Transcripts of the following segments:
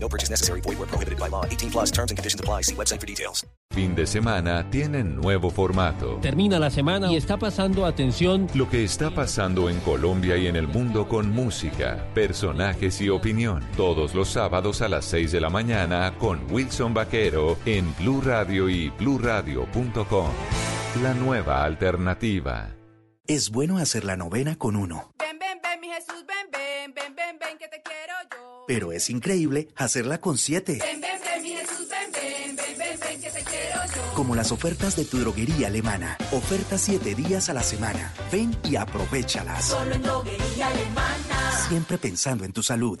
No purchase necessary. Void where prohibited by law. 18 plus terms and conditions apply. See website for details. Fin de semana tienen nuevo formato. Termina la semana y está pasando atención Lo que está pasando en Colombia y en el mundo con música, personajes y opinión. Todos los sábados a las 6 de la mañana con Wilson Vaquero en Blue Radio y bluradio.com. La nueva alternativa. Es bueno hacer la novena con uno, Ven, ven, ven, mi Jesús, ven, ven, ven, ven, ven, que te quiero. Pero es increíble hacerla con siete. Ven, ven, ven, mi Jesús, ven, ven, ven, ven, ven, que te quiero yo. Como las ofertas de tu droguería alemana. Ofertas siete días a la semana. Ven y aprovechalas. Solo en droguería alemana. Siempre pensando en tu salud.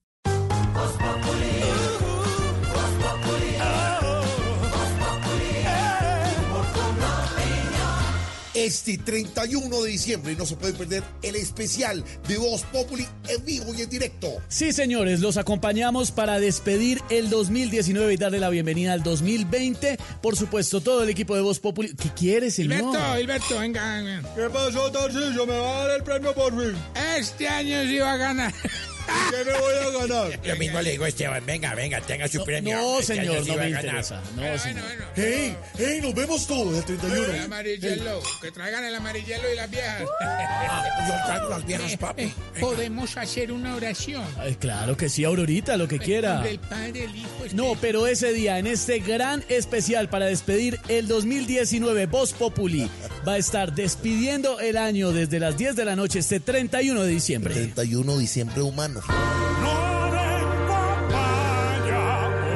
Este 31 de diciembre no se puede perder el especial de Voz Populi en vivo y en directo. Sí, señores, los acompañamos para despedir el 2019 y darle la bienvenida al 2020. Por supuesto, todo el equipo de Voz Populi. ¿Qué quiere, señor? Hilberto, Hilberto, venga, venga. ¿Qué pasó, Tarcillo? ¿Me va a dar el premio por fin? Este año sí va a ganar. ¿Qué me voy a ganar? Lo mismo le digo a Esteban, venga, venga, tenga su premio. No, Este señor, no me interesa. No, señor. ¡Hey! ¡Hey! Nos vemos todos el 31. El amarillelo, que traigan el amarillelo y las viejas. Yo traigo las viejas, papi. Podemos hacer una oración. Ay, claro que sí, Aurorita, lo que quiera. Del Padre, el Hijo, No, pero ese día, en este gran especial para despedir el 2019, Voz Populi va a estar despidiendo el año desde las 10 de la noche, este 31 de diciembre. 31 de diciembre humano.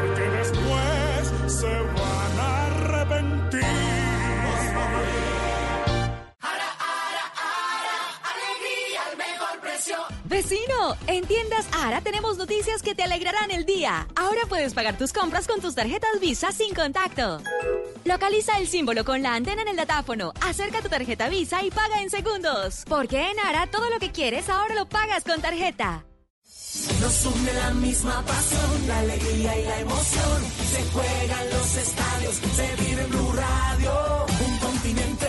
Porque después se van a arrepentir. Alegría al mejor precio. Vecino, en tiendas Ara tenemos noticias que te alegrarán el día. Ahora puedes pagar tus compras con tus tarjetas Visa sin contacto. Localiza el símbolo con la antena en el datáfono, acerca tu tarjeta Visa y paga en segundos. Porque en Ara todo lo que quieres ahora lo pagas con tarjeta. Nos une la misma pasión, la alegría y la emoción. Se juegan los estadios, se vive en Blue Radio. Un continente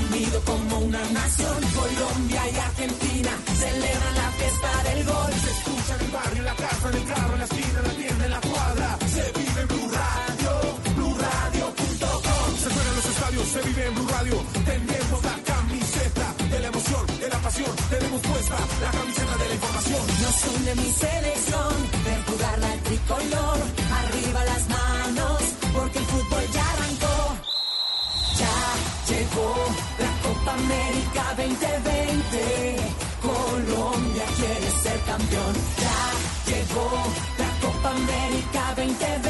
unido como una nación. Colombia y Argentina celebran la fiesta del gol. Se escucha en el barrio, en la casa, en el carro, en la esquina, en la tienda, en la cuadra. Se vive en Blue Radio, BlueRadio.com. Se juegan los estadios, se vive en Blue Radio. La camiseta pasión. Tenemos puesta la camiseta de la información. Nos une mi selección, ver jugar la tricolor. Arriba las manos, porque el fútbol ya arrancó. Ya llegó la Copa América 2020. Colombia quiere ser campeón. Ya llegó la Copa América 2020.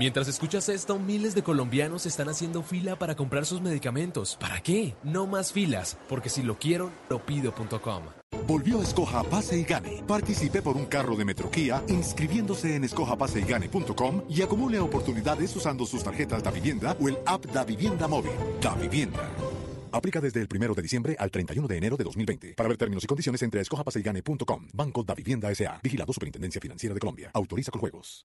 Turno 132. Mientras escuchas esto, miles de colombianos están haciendo fila para comprar sus medicamentos. ¿Para qué? No más filas, porque si lo quiero, lo pido.com. Volvió Escoja Pase y Gane. Participe por un carro de Metroquía inscribiéndose en escojapaseygane.com y acumule oportunidades usando sus tarjetas Da Vivienda o el app Da Vivienda Móvil. Da Vivienda. Aplica desde el 1 de diciembre al 31 de enero de 2020. Para ver términos y condiciones entre escojapaseygane.com. Banco Da Vivienda S.A. Vigilado Superintendencia Financiera de Colombia. Autoriza con juegos.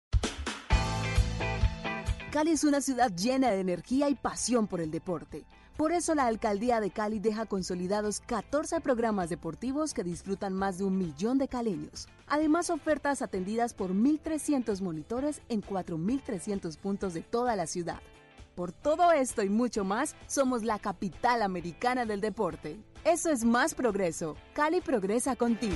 Cali es una ciudad llena de energía y pasión por el deporte. Por eso la alcaldía de Cali deja consolidados 14 programas deportivos que disfrutan más de un millón de caleños. Además, ofertas atendidas por 1.300 monitores en 4.300 puntos de toda la ciudad. Por todo esto y mucho más, somos la capital americana del deporte. Eso es más progreso. Cali progresa contigo.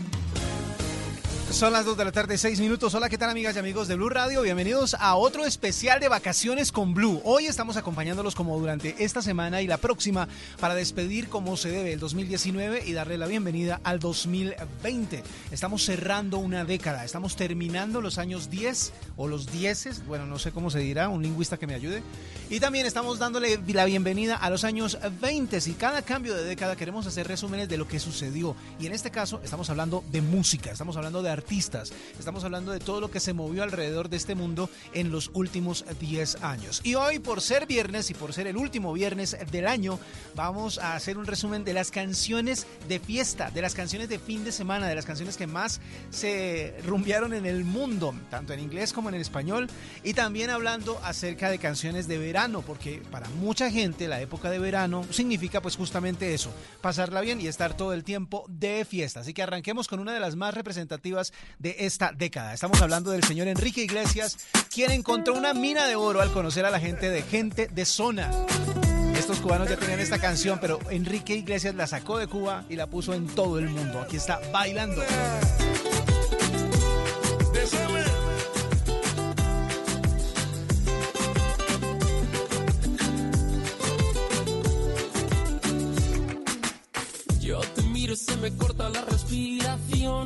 Son las 2 de la tarde, 6 minutos. Hola, ¿qué tal amigas y amigos de Blue Radio? Bienvenidos a otro especial de vacaciones con Blue. Hoy estamos acompañándolos como durante esta semana y la próxima para despedir como se debe el 2019 y darle la bienvenida al 2020. Estamos cerrando una década, estamos terminando los años 10 o los 10, bueno, no sé cómo se dirá, un lingüista que me ayude. Y también estamos dándole la bienvenida a los años 20 y cada cambio de década queremos hacer resúmenes de lo que sucedió. Y en este caso estamos hablando de música, estamos hablando de artistas. Estamos hablando de todo lo que se movió alrededor de este mundo en los últimos 10 años. Y hoy, por ser viernes y por ser el último viernes del año, vamos a hacer un resumen de las canciones de fiesta, de las canciones de fin de semana, de las canciones que más se rumbearon en el mundo, tanto en inglés como en español. Y también hablando acerca de canciones de verano, porque para mucha gente la época de verano significa pues justamente eso, pasarla bien y estar todo el tiempo de fiesta. Así que arranquemos con una de las más representativas de esta década. Estamos hablando del señor Enrique Iglesias, quien encontró una mina de oro al conocer a la gente de gente de zona. Estos cubanos ya tenían esta canción, pero Enrique Iglesias la sacó de Cuba y la puso en todo el mundo. Aquí está bailando. Yo te miro se me corta la respiración.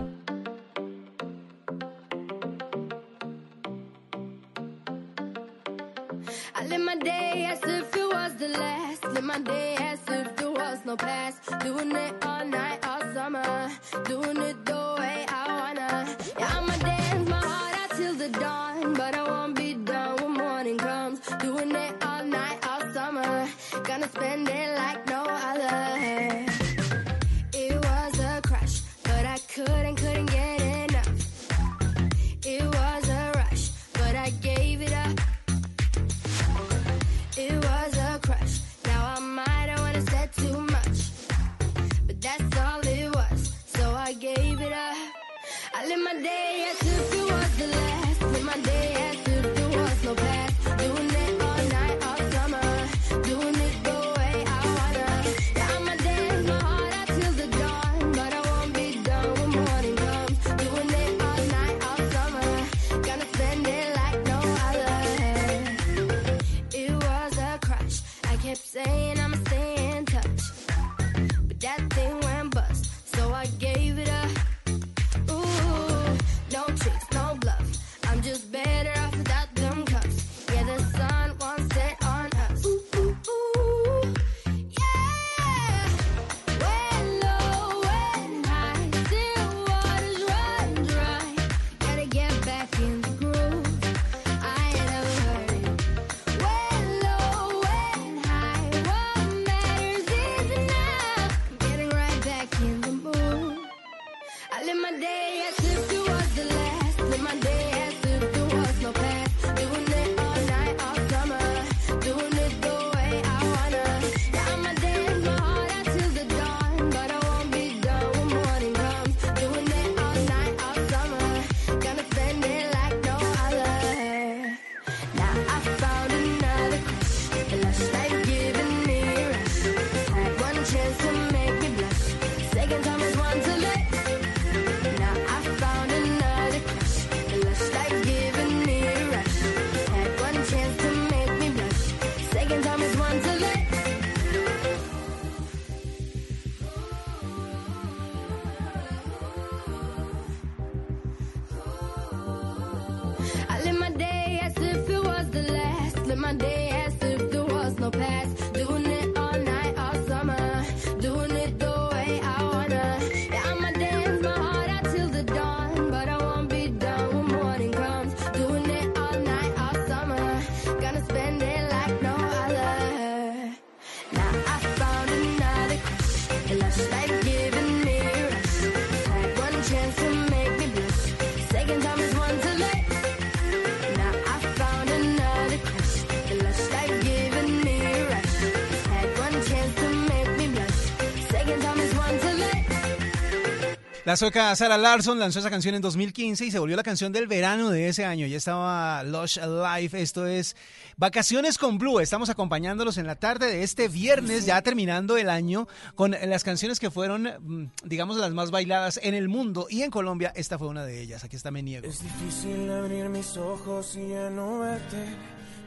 La sueca Sarah Larson lanzó esa canción en 2015 y se volvió la canción del verano de ese año. Ya estaba Lush Alive. Esto es Vacaciones con Blue. Estamos acompañándolos en la tarde de este viernes, ya terminando el año, con las canciones que fueron, mm, digamos, las más bailadas en el mundo. Y en Colombia, esta fue una de ellas. Aquí está Me Niego. Es difícil abrir mis ojos y ya no verte.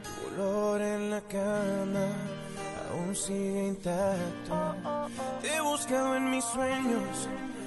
Tu olor en la cama aún sigue intacto. Te he buscado en mis sueños,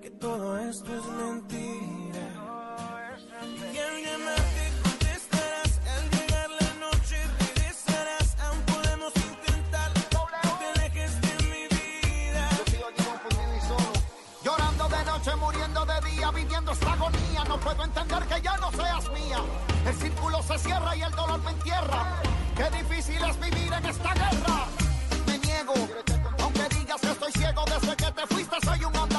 que todo esto es mentira. Y al llamarte contestarás. Al llegar la noche regresarás. Aún podemos intentar. que te alejes de mi vida. Llorando de noche, muriendo de día, viviendo esta agonía. No puedo entender que ya no seas mía. El círculo se cierra y el dolor me entierra. Qué difícil es vivir en esta guerra. Me niego, aunque digas que estoy ciego desde que te fuiste, soy un andariego.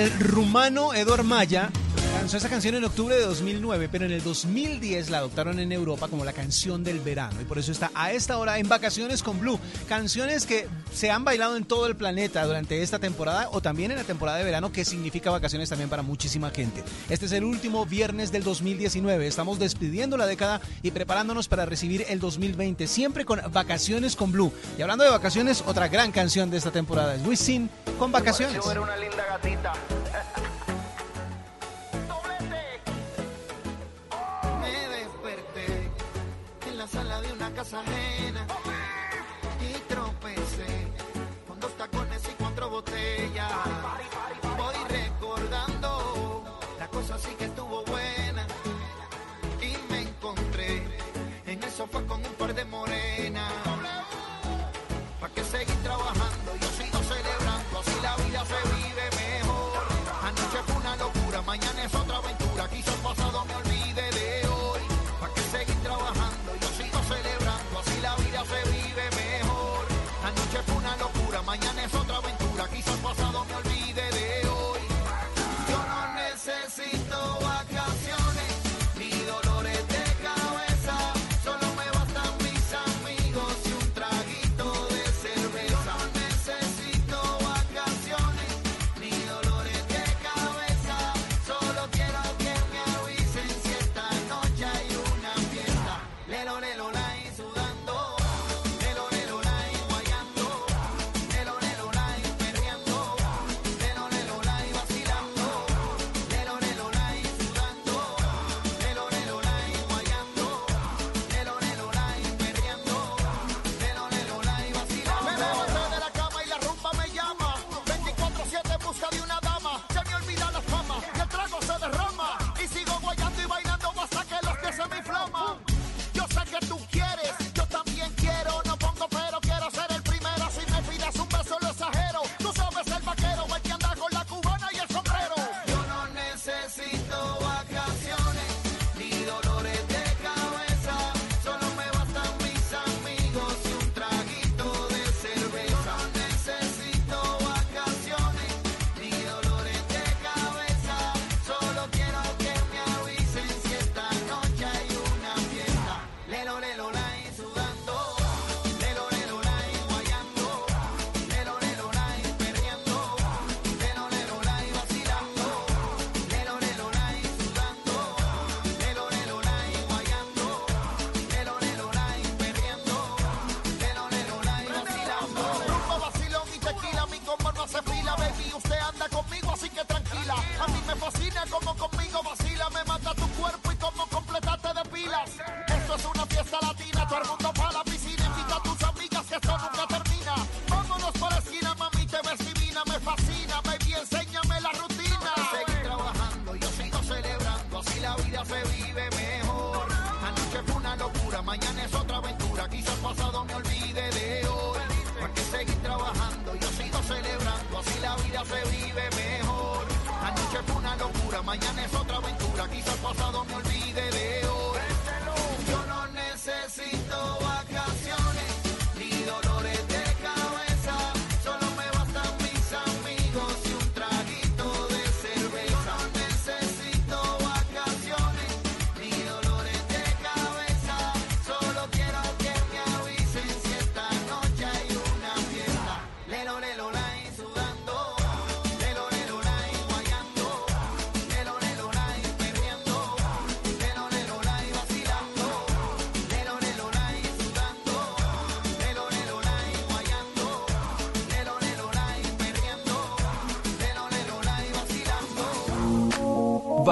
El rumano Edor Maya lanzó esa canción en octubre de 2009, pero en el 2010 la adoptaron en Europa como la canción del verano y por eso está a esta hora en Vacaciones con Blue. Canciones que se han bailado en todo el planeta durante esta temporada o también en la temporada de verano, que significa vacaciones también para muchísima gente. Este es el último viernes del 2019. Estamos despidiendo la década y preparándonos para recibir el 2020, siempre con Vacaciones con Blue. Y hablando de vacaciones, otra gran canción de esta temporada es Wisin con Vacaciones.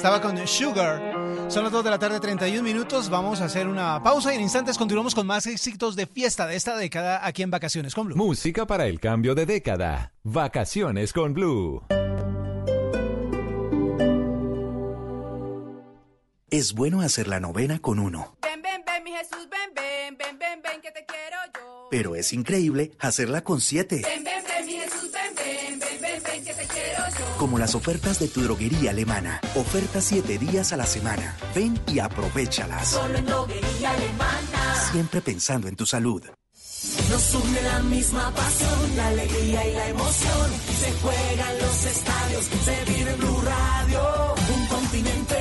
Estaba con Sugar. Son las 2 de la tarde, 31 minutos. Vamos a hacer una pausa y en instantes continuamos con más éxitos de fiesta de esta década aquí en Vacaciones con Blue. Música para el cambio de década. Vacaciones con Blue. Es bueno hacer la novena con uno, Ven, ven, ven, mi Jesús, ven, ven, ven, ven, ven, que te quiero yo. pero es increíble hacerla con siete. Ven, Como las ofertas de tu droguería alemana. Ofertas siete días a la semana. Ven y aprovechalas. Solo en droguería alemana. Siempre pensando en tu salud. Nos une la misma pasión, la alegría y la emoción. Se juegan los estadios, se vive Blue Radio. Un continente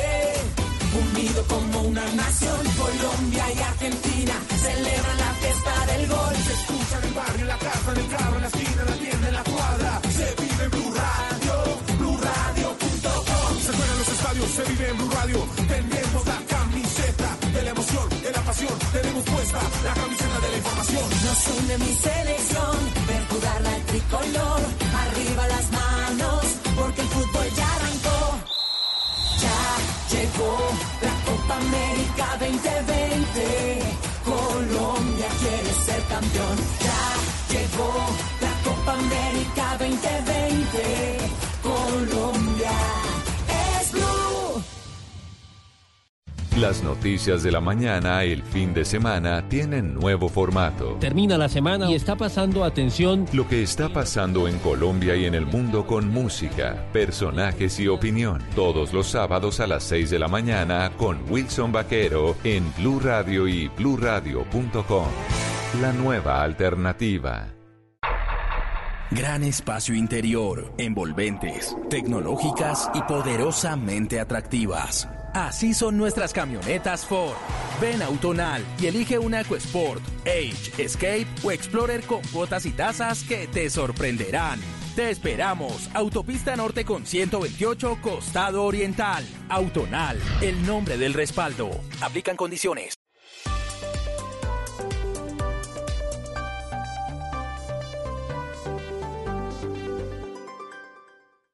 unido como una nación. Colombia y Argentina celebran la fiesta del gol. La camiseta de la información. Nos une mi selección, ver jugar la tricolor. Arriba las manos, porque el fútbol ya arrancó. Ya llegó la Copa América 2020. Colombia quiere ser campeón. Ya llegó la Copa América 2020. Las noticias de la mañana, el fin de semana, tienen nuevo formato. Termina la semana y está pasando atención Lo que está pasando en Colombia y en el mundo con música, personajes y opinión. Todos los sábados a las 6 de la mañana con Wilson Vaquero en Blue Radio y bluradio.com. La nueva alternativa. Gran espacio interior, envolventes, tecnológicas y poderosamente atractivas. Así son nuestras camionetas Ford. Ven a Autonal y elige una EcoSport, Age, Escape o Explorer con cuotas y tasas que te sorprenderán. Te esperamos. Autopista Norte con 128, Costado Oriental. Autonal, el nombre del respaldo. Aplican condiciones.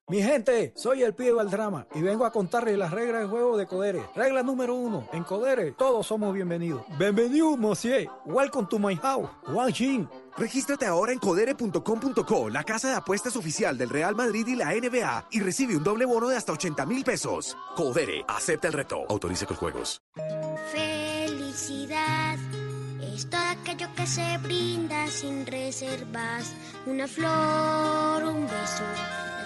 Mi gente, soy el pibe del drama y vengo a contarles las reglas del juego de Codere. Regla número uno, en Codere todos somos bienvenidos. Bienvenido, monsieur. Welcome to my house. Wang Jin. Regístrate ahora en codere.com.co, la casa de apuestas oficial del Real Madrid y la NBA, y recibe un doble bono de hasta 80 mil pesos. Codere, acepta el reto. Autoriza con juegos. Felicidad es todo aquello que se brinda sin reservas. Una flor, un beso,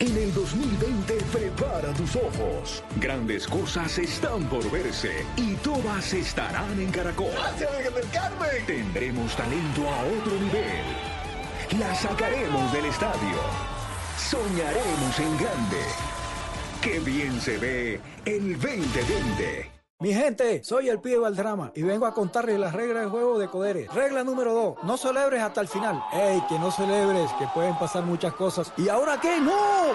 En el 2020 prepara tus ojos. Grandes cosas están por verse y todas estarán en Caracol. ¡Gracias, del Carmen! Tendremos talento a otro nivel. La sacaremos del estadio. Soñaremos en grande. Qué bien se ve el 2020. Mi gente, soy el pibe del drama y vengo a contarles las reglas del juego de Codere. Regla número dos, no celebres hasta el final. ¡Ey, que no celebres, que pueden pasar muchas cosas! ¿Y ahora qué? ¡No!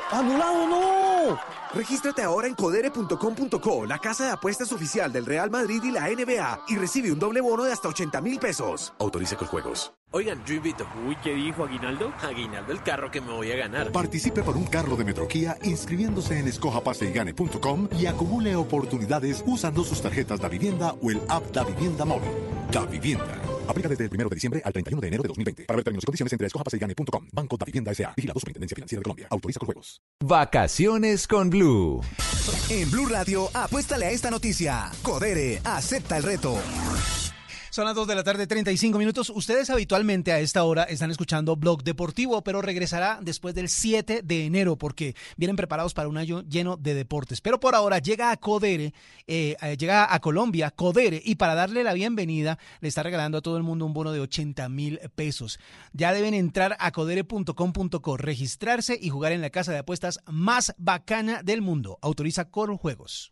¡Anulado no! Regístrate ahora en codere.com.co, la casa de apuestas oficial del Real Madrid y la NBA, y recibe un doble bono de hasta 80 mil pesos. Autoriza con juegos. Oigan, yo invito. Uy, ¿qué dijo Aguinaldo? Aguinaldo, el carro que me voy a ganar. Participe por un carro de Metroquía inscribiéndose en escojapaseygane.com y acumule oportunidades usando sus tarjetas Da Vivienda o el app Da Vivienda Móvil. Da Vivienda. Aplica desde el 1 de diciembre al 31 de enero de 2020. Para ver términos y condiciones entre escojapaseygane.com. Banco Da Vivienda S.A. Vigilado Superintendencia Financiera de Colombia. Autoriza con juegos. Vacaciones con Blue. En Blue Radio, apuéstale a esta noticia. Codere, acepta el reto. Son las 2 de la tarde, 35 minutos. Ustedes habitualmente a esta hora están escuchando Blog Deportivo, pero regresará después del 7 de enero porque vienen preparados para un año lleno de deportes. Pero por ahora llega a Codere, eh, eh, llega a Colombia, Codere, y para darle la bienvenida le está regalando a todo el mundo un bono de 80 mil pesos. Ya deben entrar a codere.com.co, registrarse y jugar en la casa de apuestas más bacana del mundo. Autoriza Coro Juegos.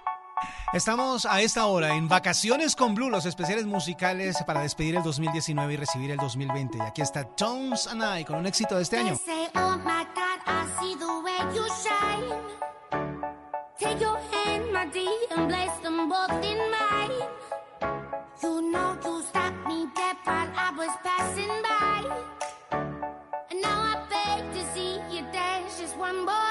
Estamos a esta hora en Vacaciones con Blue, los especiales musicales para despedir el 2019 y recibir el 2020. Y aquí está Tones and I con un éxito de este año. Oh one more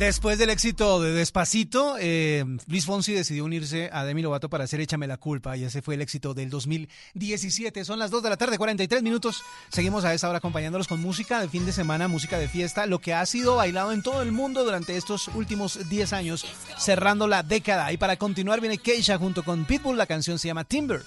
Después del éxito de Despacito, eh, Luis Fonsi decidió unirse a Demi Lovato para hacer Échame la culpa y ese fue el éxito del 2017. Son las 2 de la tarde, 43 minutos. Seguimos a esta hora acompañándolos con música de fin de semana, música de fiesta, lo que ha sido bailado en todo el mundo durante estos últimos 10 años, cerrando la década. Y para continuar viene Keisha junto con Pitbull, la canción se llama Timber.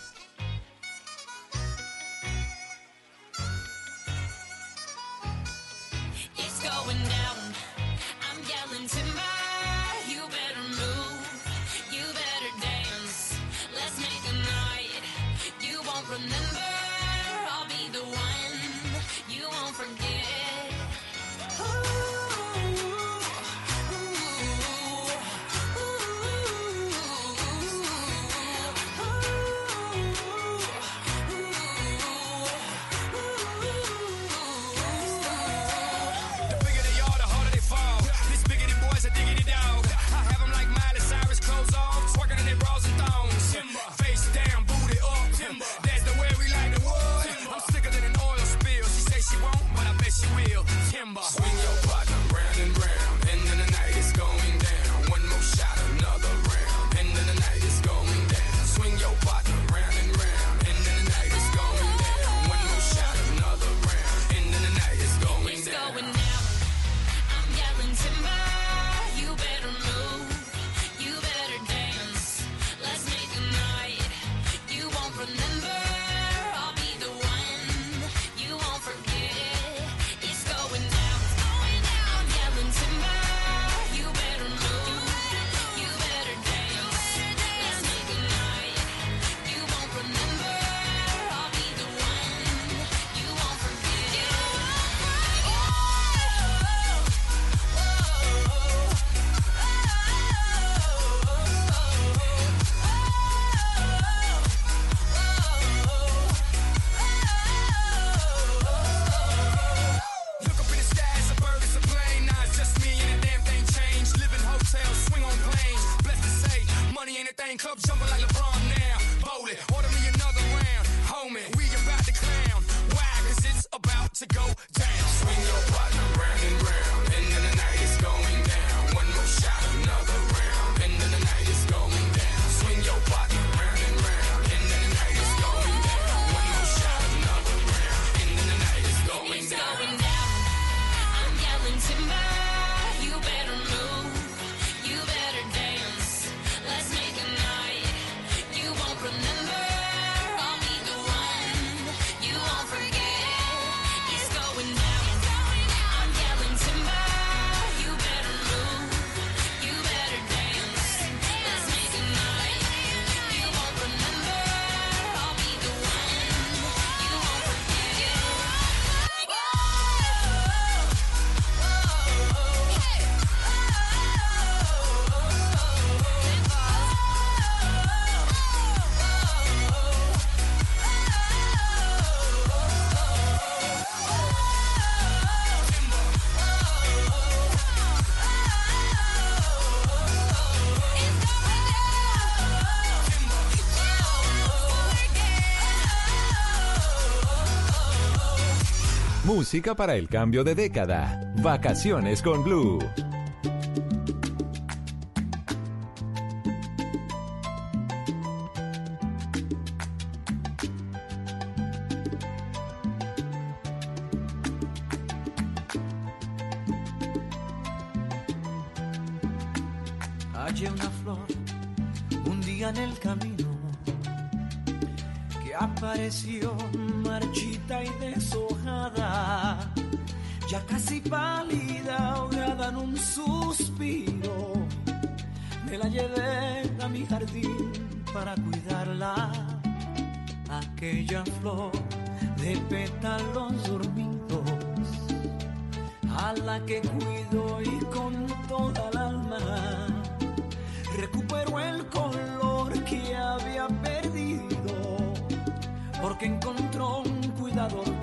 música para el cambio de década. Vacaciones con Blue. Hallé una flor un día en el camino que apareció marchita y deshojada, ya casi pálida, ahogada en un suspiro. Me la llevé a mi jardín para cuidarla, aquella flor de pétalos dormidos, a la que cuido y con toda el alma recupero el corazón encontró un cuidador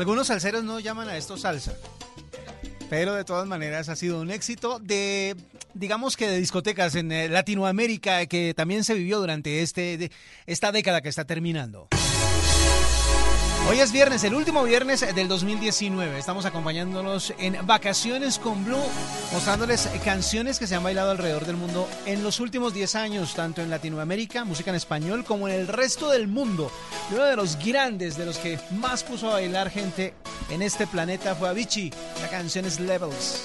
Algunos salseros no llaman a esto salsa. Pero de todas maneras ha sido un éxito de, digamos que de discotecas en eh, Latinoamérica que también se vivió durante este, esta década que está terminando. Hoy es viernes, el último viernes del 2019. Estamos acompañándolos en Vacaciones con Blue, mostrándoles canciones que se han bailado alrededor del mundo en los últimos 10 años, tanto en Latinoamérica, música en español, como en el resto del mundo. Uno de los grandes, de los que más puso a bailar gente en este planeta fue Avicii. La canción es Levels.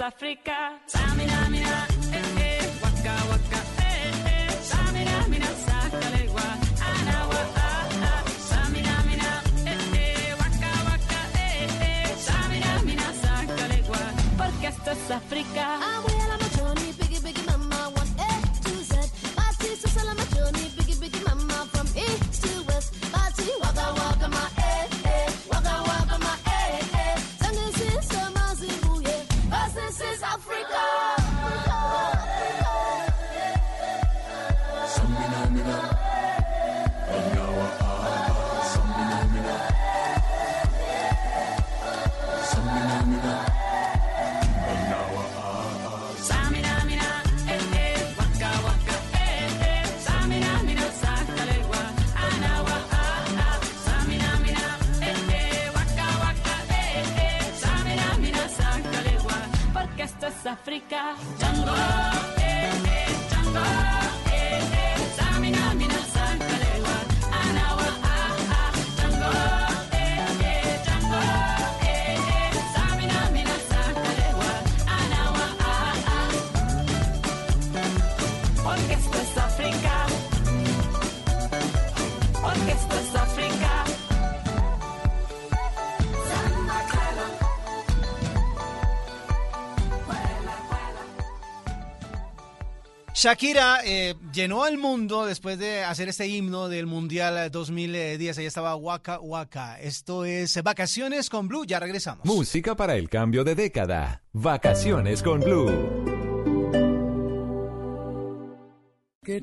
África. Shakira eh, llenó al mundo después de hacer este himno del Mundial 2010. Ahí estaba Waka Waka. Esto es Vacaciones con Blue. Ya regresamos. Música para el cambio de década. Vacaciones con Blue.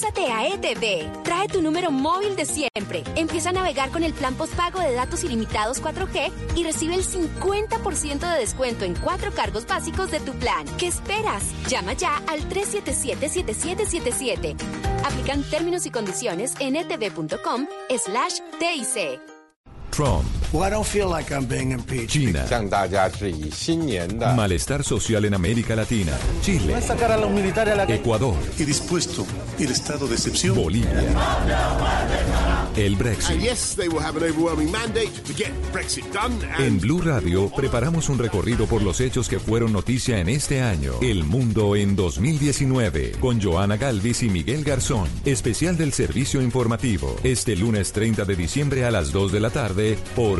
Pásate a ETV. Trae tu número móvil de siempre. Empieza a navegar con el plan postpago de datos ilimitados 4G y recibe el 50% de descuento en cuatro cargos básicos de tu plan. ¿Qué esperas? Llama ya al 377-7777. Aplican términos y condiciones en etv.com slash TIC. Trump. Well, I don't feel like I'm being impeached. China. Malestar social en América Latina. Chile. Va a sacar a los militares a la calle. Ecuador. Y dispuesto el estado de excepción. Bolivia. El Brexit. And yes, they will have an overwhelming mandate to get Brexit done. And En Blue Radio preparamos un recorrido por los hechos que fueron noticia en este año. El mundo en 2019 con Joana Galvis y Miguel Garzón. Especial del servicio informativo. Este lunes 30 de diciembre a las 2 de la tarde por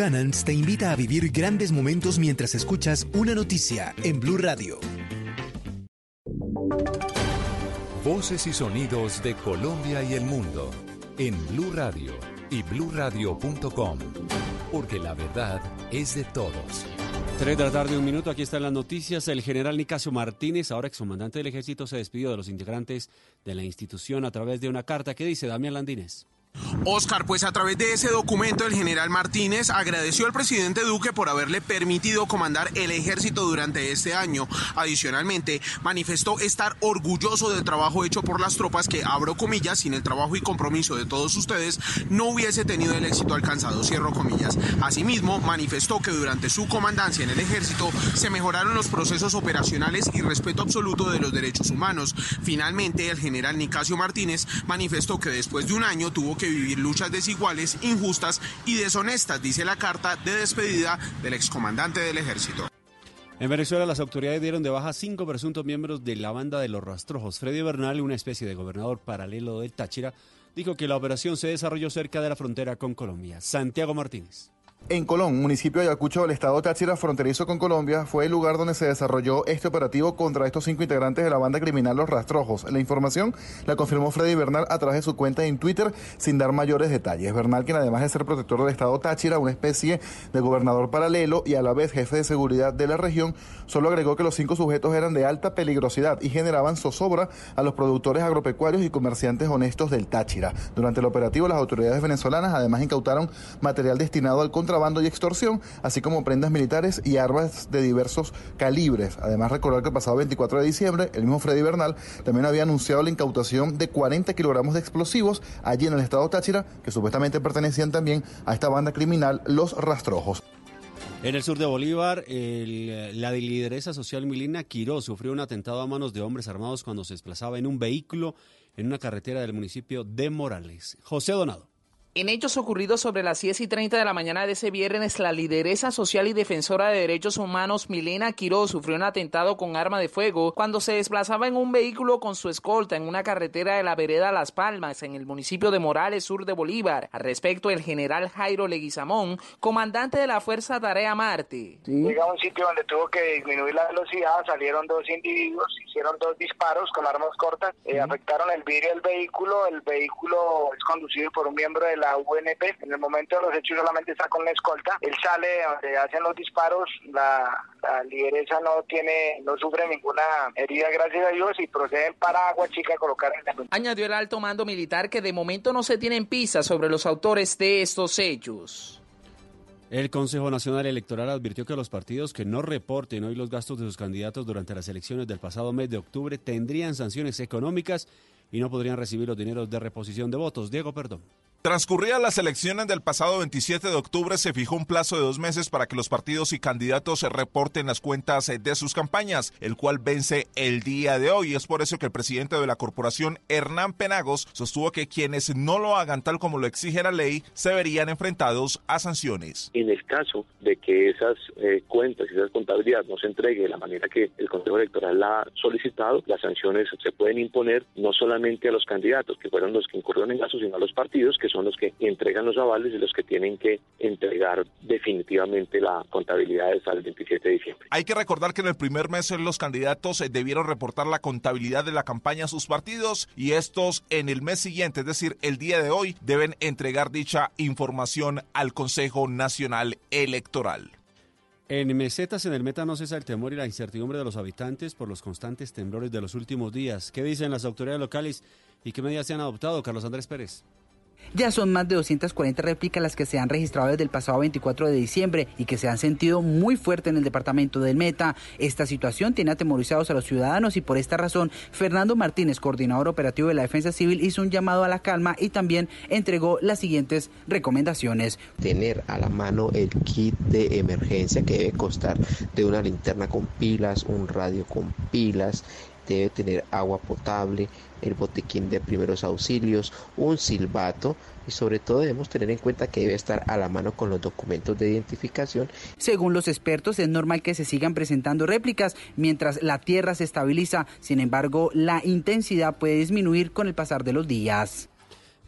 Buchanan's te invita a vivir grandes momentos mientras escuchas una noticia en Blue Radio. Voces y sonidos de Colombia y el mundo en Blue Radio y bluradio.com. Porque la verdad es de todos. Tres de la tarde, un minuto. Aquí están las noticias. El general Nicasio Martínez, ahora excomandante del ejército, se despidió de los integrantes de la institución a través de una carta que dice Damián Landines. Oscar, pues a través de ese documento el general Martínez agradeció al presidente Duque por haberle permitido comandar el ejército durante este año. Adicionalmente, manifestó estar orgulloso del trabajo hecho por las tropas que, abro comillas, sin el trabajo y compromiso de todos ustedes, no hubiese tenido el éxito alcanzado, cierro comillas. Asimismo, manifestó que durante su comandancia en el ejército se mejoraron los procesos operacionales y respeto absoluto de los derechos humanos. Finalmente, el general Nicasio Martínez manifestó que después de un año tuvo que vivir luchas desiguales, injustas y deshonestas, dice la carta de despedida del excomandante del ejército. En Venezuela, las autoridades dieron de baja cinco presuntos miembros de la banda de los rastrojos. Freddy Bernal, una especie de gobernador paralelo del Táchira, dijo que la operación se desarrolló cerca de la frontera con Colombia. Santiago Martínez. En Colón, municipio de Ayacucho del estado Táchira, fronterizo con Colombia, fue el lugar donde se desarrolló este operativo contra estos cinco integrantes de la banda criminal Los Rastrojos. La información la confirmó Freddy Bernal a través de su cuenta en Twitter sin dar mayores detalles. Bernal, quien además de ser protector del estado Táchira, una especie de gobernador paralelo y a la vez jefe de seguridad de la región, solo agregó que los cinco sujetos eran de alta peligrosidad y generaban zozobra a los productores agropecuarios y comerciantes honestos del Táchira. Durante el operativo, las autoridades venezolanas además incautaron material destinado al contrabando y extorsión, así como prendas militares y armas de diversos calibres. Además, recordar que el pasado 24 de diciembre, el mismo Freddy Bernal también había anunciado la incautación de 40 kilogramos de explosivos allí en el estado Táchira, que supuestamente pertenecían también a esta banda criminal Los Rastrojos. En el sur de Bolívar, la lideresa social Milena Quiró sufrió un atentado a manos de hombres armados cuando se desplazaba en un vehículo en una carretera del municipio de Morales. José Donado. En hechos ocurridos sobre las 10 y 30 de la mañana de ese viernes, la lideresa social y defensora de derechos humanos Milena Quiró sufrió un atentado con arma de fuego cuando se desplazaba en un vehículo con su escolta en una carretera de la vereda Las Palmas, en el municipio de Morales, sur de Bolívar. Al respecto, el general Jairo Leguizamón, comandante de la Fuerza Tarea Marte. Llega a un sitio donde tuvo que disminuir la velocidad, salieron dos individuos, hicieron dos disparos con armas cortas, eh, afectaron el vidrio del vehículo, el vehículo es conducido por un miembro de la UNP, en el momento de los hechos solamente está con la escolta, él sale donde hacen los disparos, la, la lideresa no tiene, no sufre ninguna herida gracias a Dios y proceden para Agua Chica a colocar en la Añadió el alto mando militar que de momento no se tienen pistas sobre los autores de estos hechos. El Consejo Nacional Electoral advirtió que los partidos que no reporten hoy los gastos de sus candidatos durante las elecciones del pasado mes de octubre tendrían sanciones económicas y no podrían recibir los dineros de reposición de votos. Diego, perdón. Transcurridas las elecciones del pasado 27 de octubre, se fijó un plazo de dos meses para que los partidos y candidatos reporten las cuentas eh, de sus campañas, el cual vence el día de hoy. Es por eso que el presidente de la corporación, Hernán Penagos, sostuvo que quienes no lo hagan tal como lo exige la ley, se verían enfrentados a sanciones. En el caso de que esas eh, cuentas y esas contabilidades no se entregue de la manera que el Consejo Electoral la ha solicitado, las sanciones se pueden imponer no solamente a los candidatos, que fueron los que incurrieron en gastos, sino a los partidos, que son los que entregan los avales y los que tienen que entregar definitivamente la contabilidad hasta el 27 de diciembre. Hay que recordar que en el primer mes los candidatos eh, debieron reportar la contabilidad de la campaña a sus partidos y estos en el mes siguiente, es decir, el día de hoy, deben entregar dicha información al Consejo Nacional Electoral. En mesetas en el Meta no cesa el temor y la incertidumbre de los habitantes por los constantes temblores de los últimos días. ¿Qué dicen las autoridades locales y qué medidas se han adoptado, Carlos Andrés Pérez? Ya son más de 240 réplicas las que se han registrado desde el pasado 24 de diciembre y que se han sentido muy fuerte en el departamento del Meta. Esta situación tiene atemorizados a los ciudadanos y por esta razón Fernando Martínez, coordinador operativo de la Defensa Civil, hizo un llamado a la calma y también entregó las siguientes recomendaciones. Tener a la mano el kit de emergencia que debe constar de una linterna con pilas, un radio con pilas, debe tener agua potable, el botiquín de primeros auxilios, un silbato y sobre todo debemos tener en cuenta que debe estar a la mano con los documentos de identificación. Según los expertos, es normal que se sigan presentando réplicas mientras la Tierra se estabiliza. Sin embargo, la intensidad puede disminuir con el pasar de los días.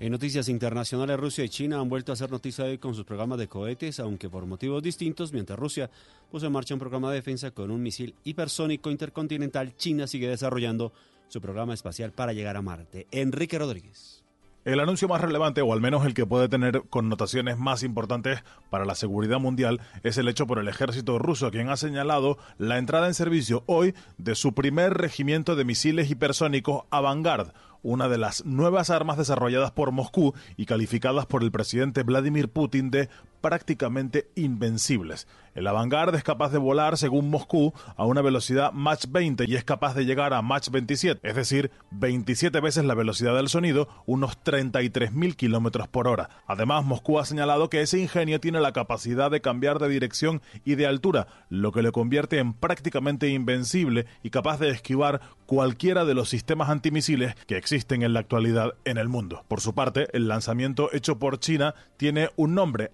En noticias internacionales, Rusia y China han vuelto a hacer noticia hoy con sus programas de cohetes, aunque por motivos distintos, mientras Rusia puso en marcha un programa de defensa con un misil hipersónico intercontinental, China sigue desarrollando su programa espacial para llegar a Marte. Enrique Rodríguez. El anuncio más relevante, o al menos el que puede tener connotaciones más importantes para la seguridad mundial, es el hecho por el ejército ruso, quien ha señalado la entrada en servicio hoy de su primer regimiento de misiles hipersónicos Avangard, una de las nuevas armas desarrolladas por Moscú y calificadas por el presidente Vladimir Putin de prácticamente invencibles. El Avangard es capaz de volar, según Moscú, a una velocidad Mach 20 y es capaz de llegar a Mach 27, es decir, 27 veces la velocidad del sonido, unos 33.000 kilómetros por hora. Además, Moscú ha señalado que ese ingenio tiene la capacidad de cambiar de dirección y de altura, lo que le convierte en prácticamente invencible y capaz de esquivar cualquiera de los sistemas antimisiles que existen en la actualidad en el mundo. Por su parte, el lanzamiento hecho por China tiene un nombre,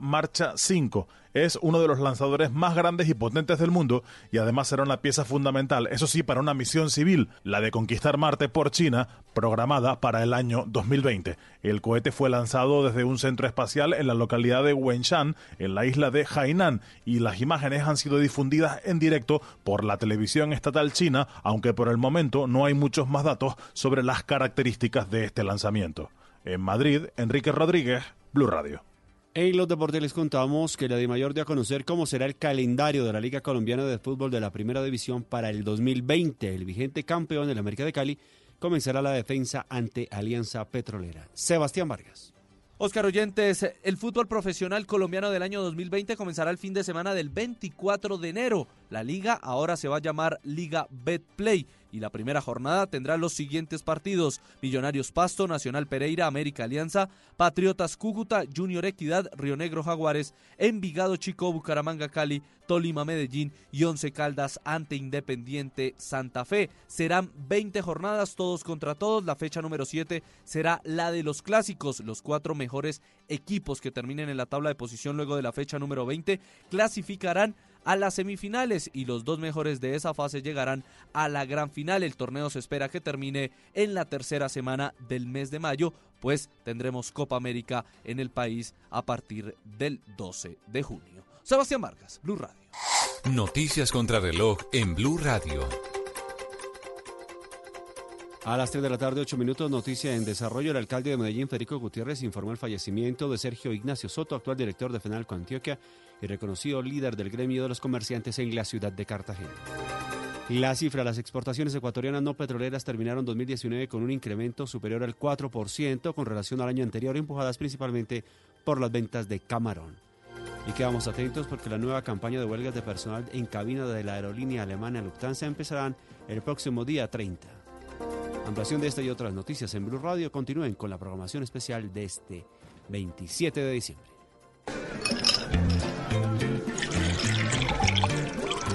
Marcha 5 es uno de los lanzadores más grandes y potentes del mundo y además será una pieza fundamental, eso sí, para una misión civil, la de conquistar Marte por China, programada para el año 2020. El cohete fue lanzado desde un centro espacial en la localidad de Wenshan, en la isla de Hainan, y las imágenes han sido difundidas en directo por la televisión estatal china, aunque por el momento no hay muchos más datos sobre las características de este lanzamiento. En Madrid, Enrique Rodríguez, Blue Radio. En los deportes les contamos que la DIMAYOR dio a conocer cómo será el calendario de la Liga Colombiana de Fútbol de la Primera División para el 2020. El vigente campeón del América de Cali comenzará la defensa ante Alianza Petrolera. Sebastián Vargas. Oscar Oyentes, el fútbol profesional colombiano del año 2020 comenzará el fin de semana del 24 de enero. La liga ahora se va a llamar Liga Betplay y la primera jornada tendrá los siguientes partidos: Millonarios Pasto, Nacional Pereira, América Alianza, Patriotas Cúcuta, Junior Equidad, Río Negro Jaguares, Envigado Chico, Bucaramanga Cali, Tolima Medellín y Once Caldas ante Independiente Santa Fe. Serán 20 jornadas, todos contra todos. La fecha número 7 será la de los clásicos. Los cuatro mejores equipos que terminen en la tabla de posición luego de la fecha número 20 clasificarán a las semifinales y los dos mejores de esa fase llegarán a la gran final. El torneo se espera que termine en la tercera semana del mes de mayo, pues tendremos Copa América en el país a partir del 12 de junio. Sebastián Vargas, Blue Radio. Noticias contra reloj en Blue Radio. A las 3 de la tarde, 8 minutos, noticia en desarrollo. El alcalde de Medellín, Federico Gutiérrez, informó el fallecimiento de Sergio Ignacio Soto, actual director de FENALCO Antioquia y reconocido líder del gremio de los comerciantes en la ciudad de Cartagena. La cifra las exportaciones ecuatorianas no petroleras terminaron 2019 con un incremento superior al 4% con relación al año anterior, empujadas principalmente por las ventas de camarón. Y quedamos atentos porque la nueva campaña de huelgas de personal en cabina de la aerolínea alemana Lufthansa empezarán el próximo día 30. Ampliación de esta y otras noticias en Blue Radio. Continúen con la programación especial de este 27 de diciembre.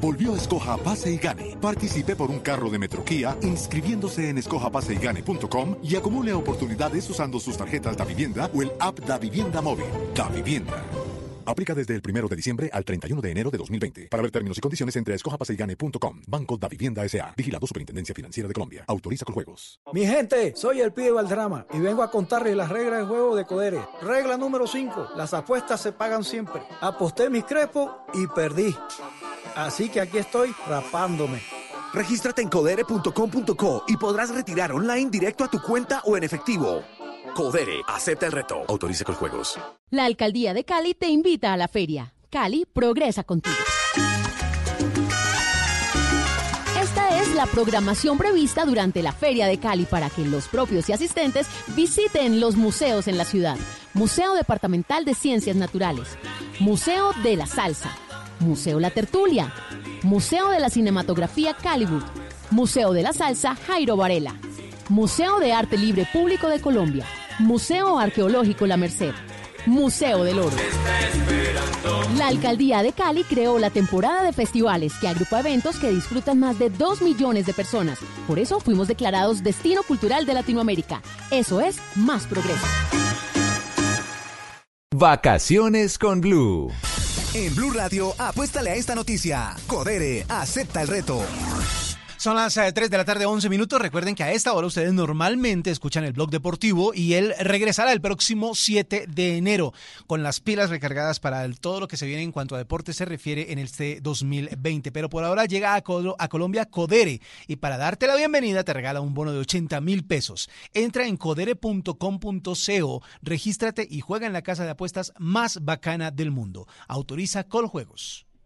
Volvió Escoja Pase y Gane. Participe por un carro de Metroquía inscribiéndose en escojapaseygane.com y acumule oportunidades usando sus tarjetas Da Vivienda o el app Da Vivienda Móvil. Da Vivienda. Aplica desde el 1 de diciembre al 31 de enero de 2020. Para ver términos y condiciones entre escojapaseygane.com. Banco Da Vivienda S.A. Vigilado Superintendencia Financiera de Colombia. Autoriza con juegos. Mi gente, soy el pibe Valdrama y vengo a contarles las reglas del juego de Codere. Regla número 5. Las apuestas se pagan siempre. Aposté mis crepos y perdí. Así que aquí estoy rapándome. Regístrate en codere.com.co y podrás retirar online directo a tu cuenta o en efectivo. Codere, acepta el reto. Autoriza con juegos. La Alcaldía de Cali te invita a la feria. Cali progresa contigo. Esta es la programación prevista durante la Feria de Cali para que los propios y asistentes visiten los museos en la ciudad. Museo Departamental de Ciencias Naturales, Museo de la Salsa, Museo La Tertulia, Museo de la Cinematografía Callywood, Museo de la Salsa Jairo Varela, Museo de Arte Libre Público de Colombia, Museo Arqueológico La Merced, Museo del Oro. La Alcaldía de Cali creó la temporada de festivales que agrupa eventos que disfrutan más de 2 millones de personas. Por eso fuimos declarados Destino Cultural de Latinoamérica. Eso es más progreso. Vacaciones con Blue. En Blue Radio, apuéstale a esta noticia. Codere, acepta el reto. Son las 3 eh, de la tarde, 11 minutos. Recuerden que a esta hora ustedes normalmente escuchan el blog deportivo y él regresará el próximo 7 de enero con las pilas recargadas para todo lo que se viene en cuanto a deporte se refiere en este 2020. Pero por ahora llega a, a Colombia Codere y para darte la bienvenida te regala un bono de 80 mil pesos. Entra en codere.com.co, regístrate y juega en la casa de apuestas más bacana del mundo. Autoriza Coljuegos.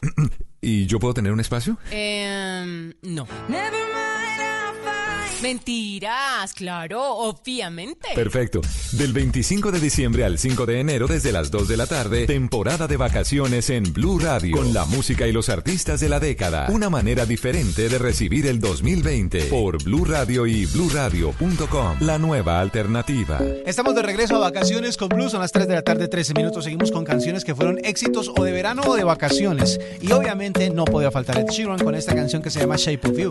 ¿Y yo puedo tener un espacio? Eh, no. Mentiras, claro, obviamente. Perfecto. Del 25 de diciembre al 5 de enero desde las 2 de la tarde, temporada de vacaciones en Blue Radio, con la música y los artistas de la década. Una manera diferente de recibir el 2020 por Blue Radio y bluradio.com, la nueva alternativa. Estamos de regreso a vacaciones con Blue, son las 3 de la tarde, 13 minutos. Seguimos con canciones que fueron éxitos o de verano o de vacaciones. Y obviamente no podía faltar Ed Sheeran con esta canción que se llama Shape of You.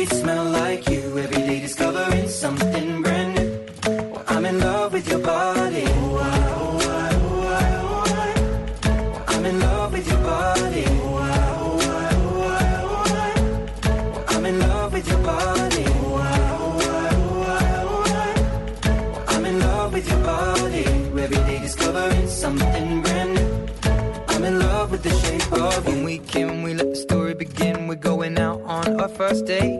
sheets smell like you. Every day discovering something brand new. Well, I'm in love with your body. I'm in love with your body. I'm in love with your body. I'm in love with your body. Every day discovering something brand new. I'm in love with the shape of you. When we came, we let the story begin. We're going out on our first date.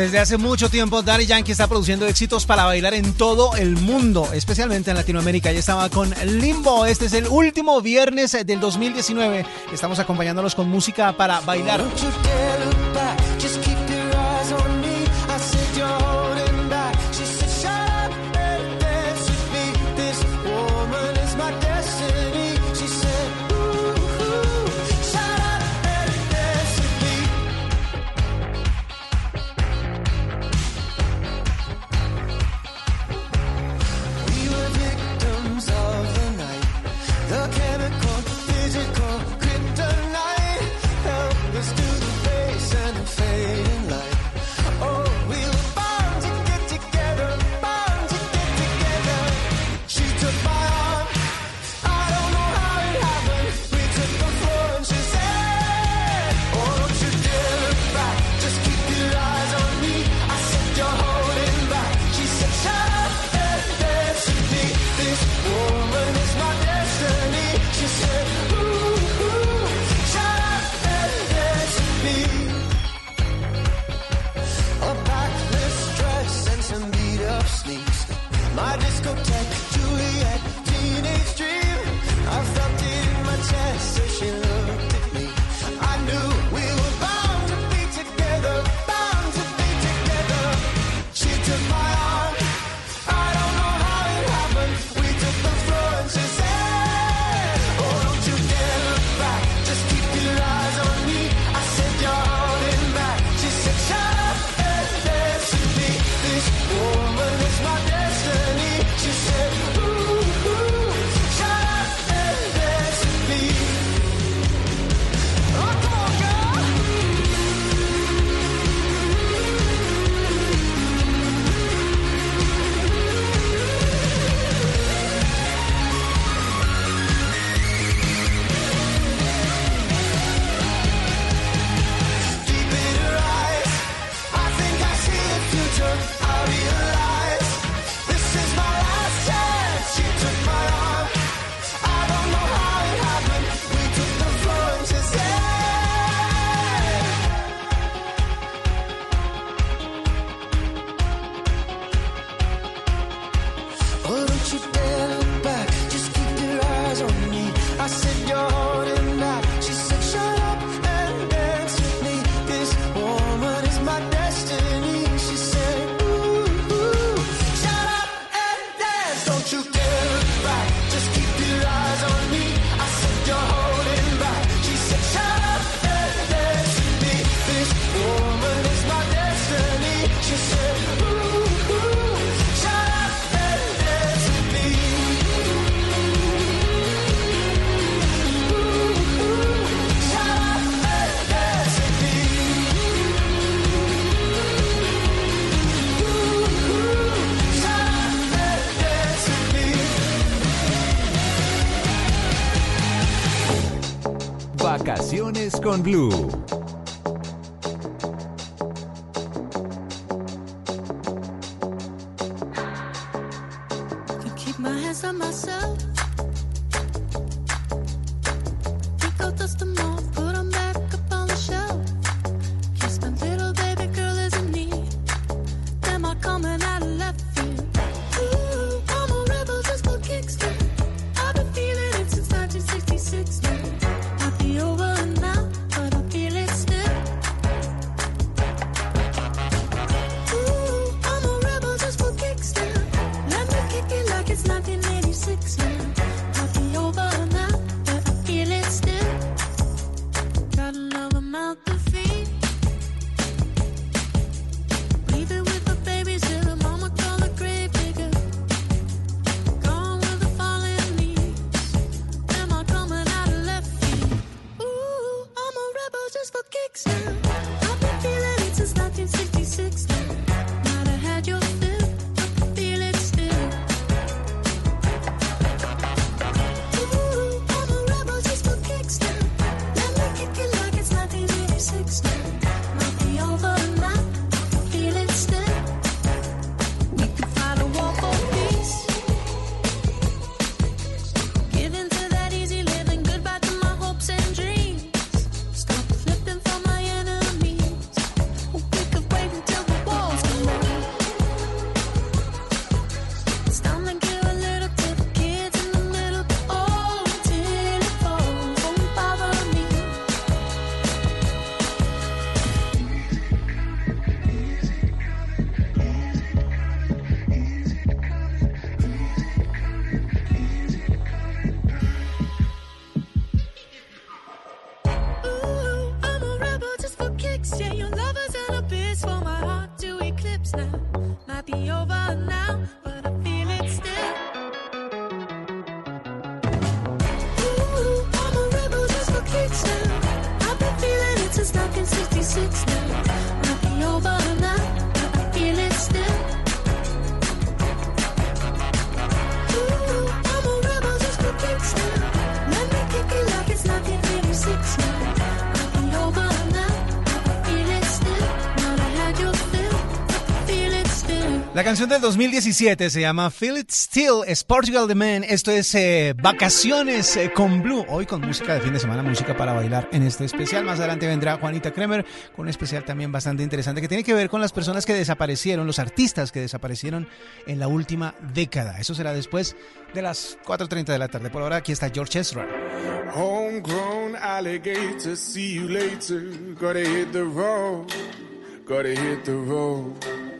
Desde hace mucho tiempo, Daddy Yankee está produciendo éxitos para bailar en todo el mundo, especialmente en Latinoamérica. Ya estaba con Limbo. Este es el último viernes del 2019. Estamos acompañándolos con música para bailar. Blue. Canción del 2017 se llama Feel It Still, es Portugal The Man. Esto es eh, Vacaciones eh, con Blue. Hoy con música de fin de semana, música para bailar en este especial. Más adelante vendrá Juanita Kremer con un especial también bastante interesante que tiene que ver con las personas que desaparecieron, los artistas que desaparecieron en la última década. Eso será después de las 4.30 de la tarde. Por ahora aquí está George Ezra. Homegrown alligator, see you later. Gotta hit the road, gotta hit the road.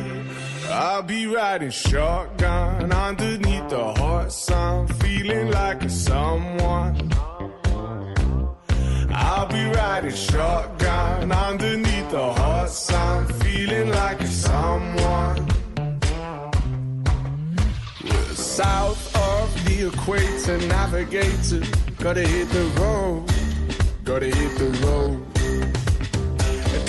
I'll be riding shotgun underneath the hot sun, feeling like a someone. I'll be riding shotgun underneath the hot sun, feeling like a someone. We're south of the equator, navigator. Gotta hit the road, gotta hit the road.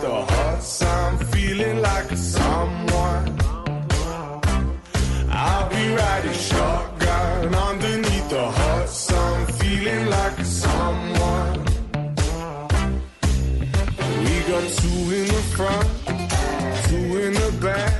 the hearts, I'm feeling like someone. I'll be riding shotgun underneath the hearts, I'm feeling like someone. We got two in the front, two in the back,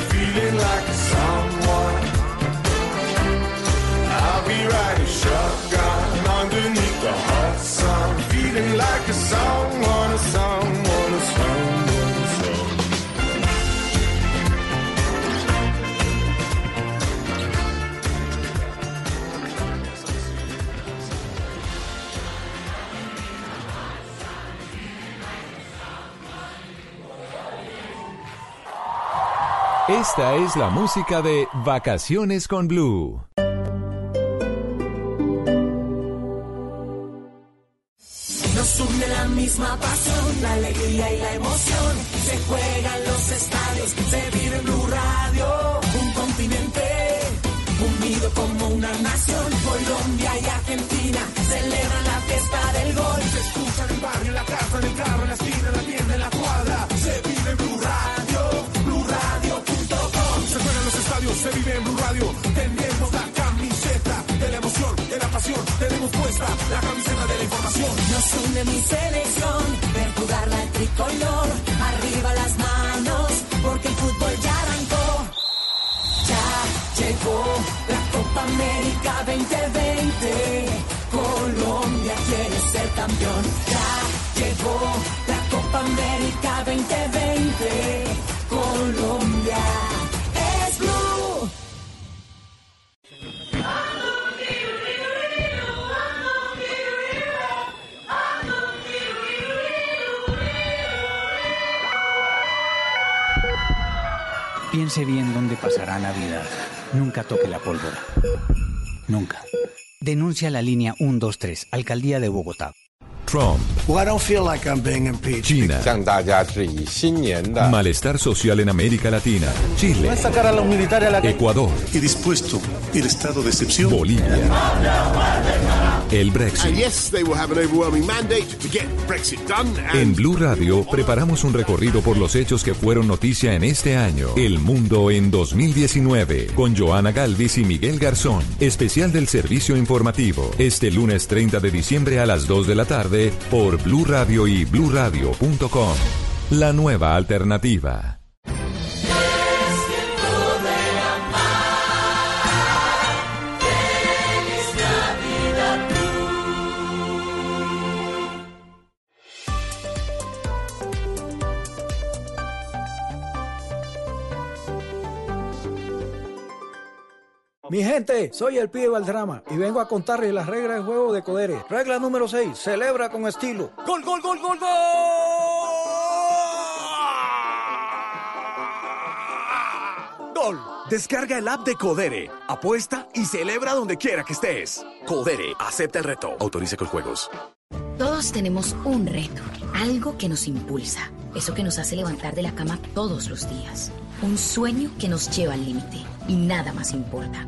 feeling like someone. I'll be riding shotgun underneath the hot sun, feeling like a someone, Esta es la música de Vacaciones con Blue. Nos une la misma pasión, la alegría y la emoción. Se juega en los estadios, se vive en Blue Radio. Un continente unido como una nación. Colombia y Argentina celebran la fiesta del gol. Se escucha en el barrio, en la casa, en el carro, en la esquina, en la tienda, en la cuadra. Se vive en Blue Radio. Tenemos la camiseta de la emoción, de la pasión. Tenemos puesta la camiseta de la información. Nos une mi selección, ver jugar la tricolor. Arriba las manos, porque el fútbol ya arrancó. Ya llegó la Copa América 2020. Colombia quiere ser campeón. Ya llegó la Copa América 2020. Colombia Piense bien dónde pasará Navidad. Nunca toque la pólvora. Nunca. Denuncia la línea 123, Alcaldía de Bogotá. Trump. I don't feel like I'm being impeached. China. Malestar social en América Latina. Chile. A sacar a los militares a la... Ecuador. Y dispuesto el estado de excepción. Bolivia el Brexit. yes. En Blue Radio preparamos un recorrido por los hechos que fueron noticia en este año. El mundo en 2019 con Joana Galvis y Miguel Garzón. Especial del servicio informativo. Este lunes 30 de diciembre a las 2 de la tarde por Blue Radio y bluradio.com. La nueva alternativa. Mi gente, soy el pibe Valdrama y vengo a contarles las reglas del juego de Codere. Regla número 6, celebra con estilo. ¡Gol, gol, gol, gol, Gol. Descarga el app de Codere, apuesta y celebra donde quiera que estés. Codere, acepta el reto. Autoriza con juegos. Todos tenemos un reto, algo que nos impulsa, eso que nos hace levantar de la cama todos los días, un sueño que nos lleva al límite y nada más importa.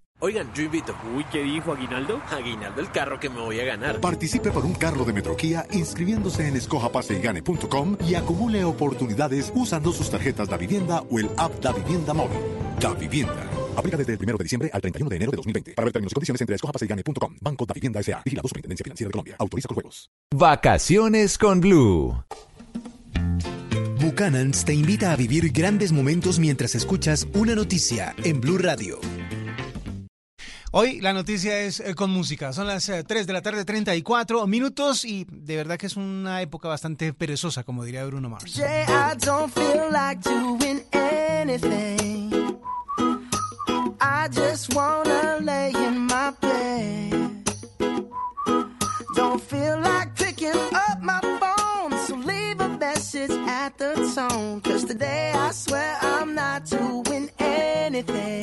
Oigan, yo invito. Uy, ¿qué dijo Aguinaldo? Aguinaldo el carro que me voy a ganar. Participe por un carro de Metroquía inscribiéndose en escojapaseygane.com y acumule oportunidades usando sus tarjetas Da Vivienda o el app Da Vivienda Móvil. Da Vivienda. Aplica desde el 1 de diciembre al 31 de enero de 2020. Para ver términos y condiciones entre escojapaseygane.com. Banco Da Vivienda S.A. Vigilado Superintendencia Financiera de Colombia. Autoriza con juegos. Vacaciones con Blue. Buchanan's te invita a vivir grandes momentos mientras escuchas una noticia en Blue Radio. Hoy la noticia es eh, con música. Son las eh, 3 de la tarde, 34 minutos y de verdad que es una época bastante perezosa, como diría Bruno Mars. Yeah, I don't feel like doing anything. I just wanna lay in my bed. Don't feel like picking up my phone, so leave a message at the tone. Cause today I swear I'm not doing anything.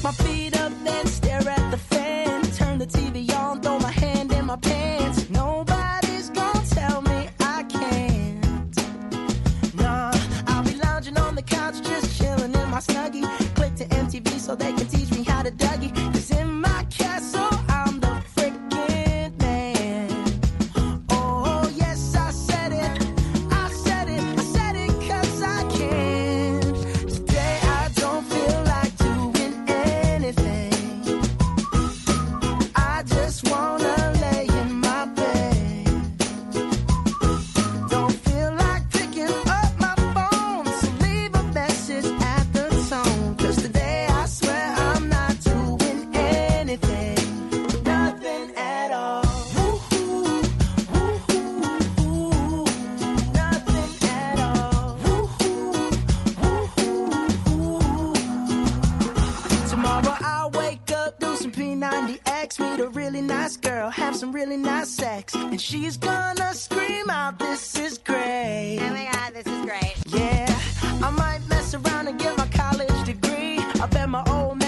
My feet up, then stare at the fan. Turn the TV on, throw my hand in my pants. Nobody's gonna tell me I can't. Nah, I'll be lounging on the couch, just chilling in my snuggie. Click to MTV so they can teach me how to Dougie. Some really nice sex. And she's gonna scream out, This is great. Oh my god, this is great. Yeah, I might mess around and get my college degree. I bet my old man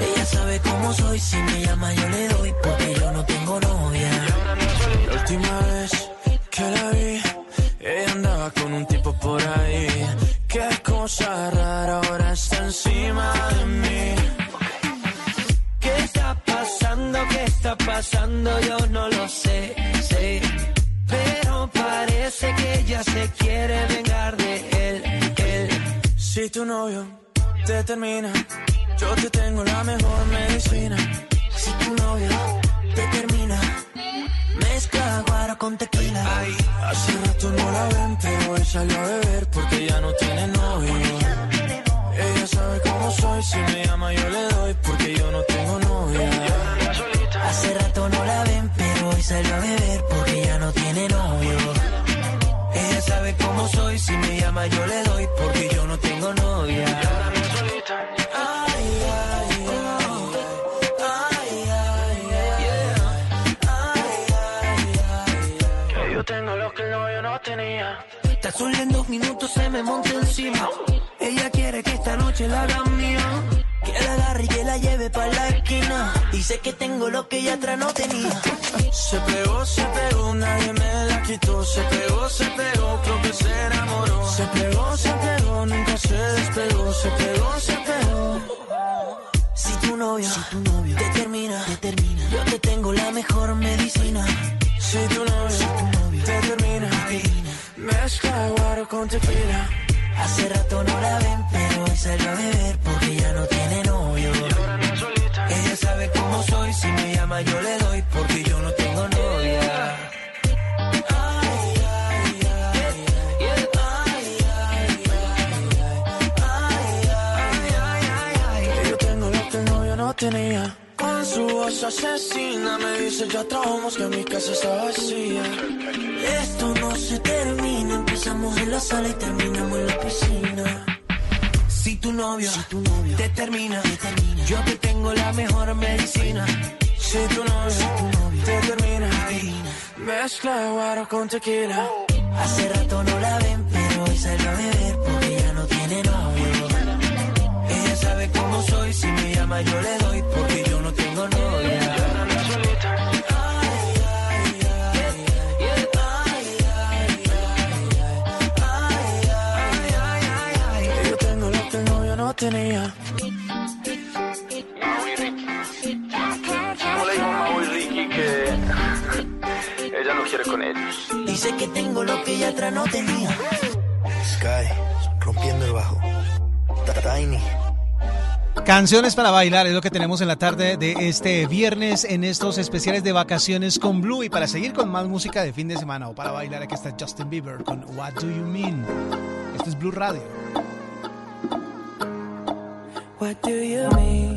Ella sabe cómo soy, si me llama yo le doy porque yo no tengo novia. La última vez que la vi, ella andaba con un tipo por ahí. Qué cosa rara, ahora está encima de mí. ¿Qué está pasando? ¿Qué está pasando? Yo no lo sé, sé. Pero parece que ella se quiere vengar de él, él. Si tu novio te termina, yo te tengo la mejor medicina. Si tu novio te termina, mezcla guaro con tequila. Hace rato no la ven, pero hoy salió a beber porque ya no tiene novio. Ella sabe cómo soy, si me llama yo le doy porque yo no tengo novia. Hace rato no la ven, pero hoy salió a beber porque ya no tiene novio. Ella sabe cómo soy, si me llama yo le doy porque yo no tengo novia. Tenía. Tan solo en dos minutos se me monta encima. Ella quiere que esta noche la haga mía. Que la agarre y que la lleve para la esquina. Dice que tengo lo que ella atrás no tenía. Se pegó, se pegó, nadie me la quitó. Se pegó, se pegó, creo que se enamoró. Se pegó, se pegó, nunca se despegó. Se pegó, se pegó. Si tu novio, te termina, te termina, yo te tengo la mejor medicina. Si tu novio, te termina, mezcla guaro con tequila. Hace rato no la ven, pero hoy salió a beber porque ya no tiene novio. Ella sabe cómo soy, si me llama yo le doy porque yo no tengo novia. Tenía. Su voz asesina me dice ya trabajamos que mi casa está vacía. Esto no se termina, empezamos en la sala y terminamos en la piscina. Si Si tu novio, te, termina, yo que tengo la mejor medicina. Si tu novio, te termina, mezcla guaro con tequila. Hace rato no la ven, pero hoy salió a beber porque ya no tiene novio. Ella sabe cómo soy, si me llama yo le doy tengo novia. Yo tengo lo que el novio no tenía. ¿Cómo le dijo Mau y Ricky que ella no quiere con ellos? Dice que tengo lo que ella atrás no tenía. Sky, rompiendo el bajo. Tiny. Canciones para bailar es lo que tenemos en la tarde de este viernes en estos especiales de vacaciones con Blue y para seguir con más música de fin de semana o para bailar aquí está Justin Bieber con What Do You Mean. Esto es Blue Radio. What do you mean?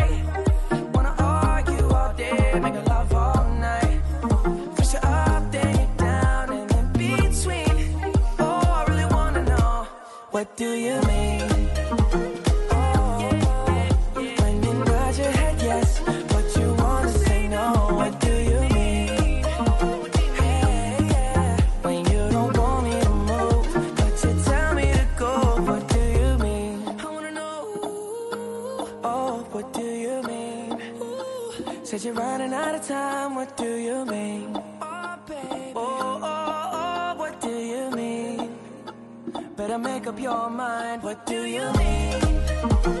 What do you mean? Bring Roger head, yes. But you wanna say no, what do you mean? Yeah, yeah, when you don't want me to move, but to tell me to go, what do you mean? I wanna know, oh what do you mean? Said you're running out of time. What do you mean? Better make up your mind. What do you mean?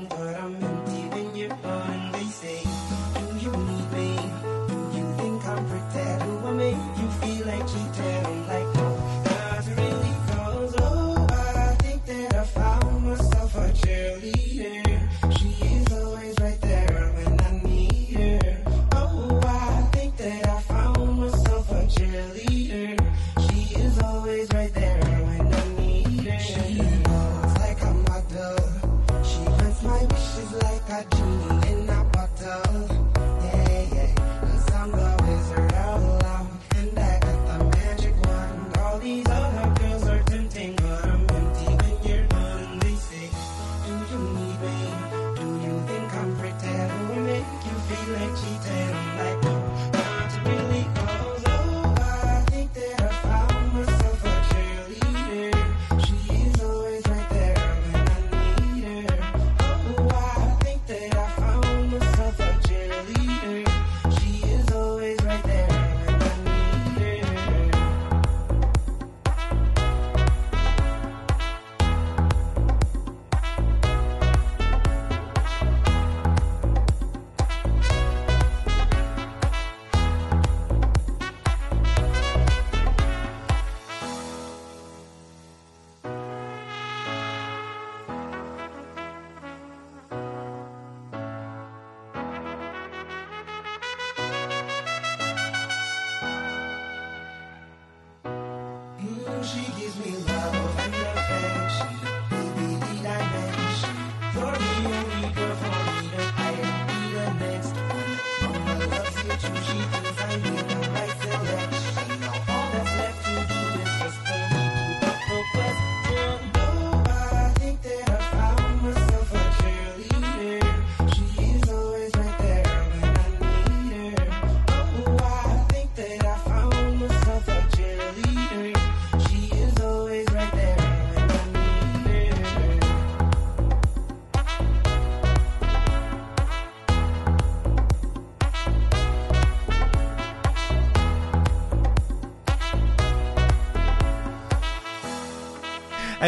make you feel like cheating? I'm like,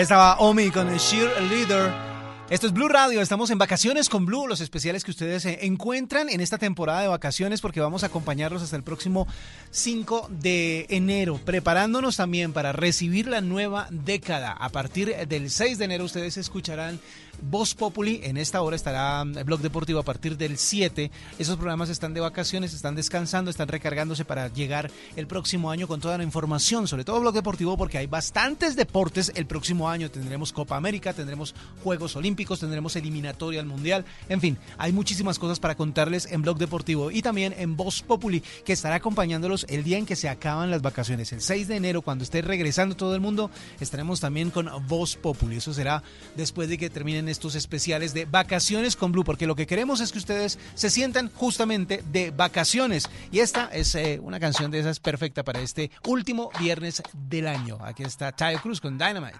Estaba Omi con el Leader. Esto es Blue Radio, estamos en vacaciones con Blue, los especiales que ustedes eh, encuentran en esta temporada de vacaciones porque vamos a acompañarlos hasta el próximo 5 de enero, preparándonos también para recibir la nueva década. A partir del 6 de enero ustedes escucharán Voz Populi. En esta hora estará el mm, Blog Deportivo a partir del 7. Esos programas están de vacaciones, están descansando, están recargándose para llegar el próximo año con toda la información, sobre todo Blog Deportivo, porque hay bastantes deportes el próximo año. Tendremos Copa América, tendremos Juegos Olímpicos, tendremos eliminatoria al Mundial. En fin, hay muchísimas cosas para contarles en Blog Deportivo y también en Voz Populi, que estará acompañándolos el día en que se acaban las vacaciones. El 6 de enero, cuando esté regresando todo el mundo, estaremos también con Voz Populi. Eso será después de que terminen estos especiales de vacaciones con Blue, porque lo que queremos es que ustedes se sientan justamente de vacaciones. Y esta es eh, una canción de esas perfecta para este último viernes del año. Aquí está Tayo Cruz con Dynamite.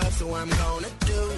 I'm in the club, so I'm gonna do, do, do,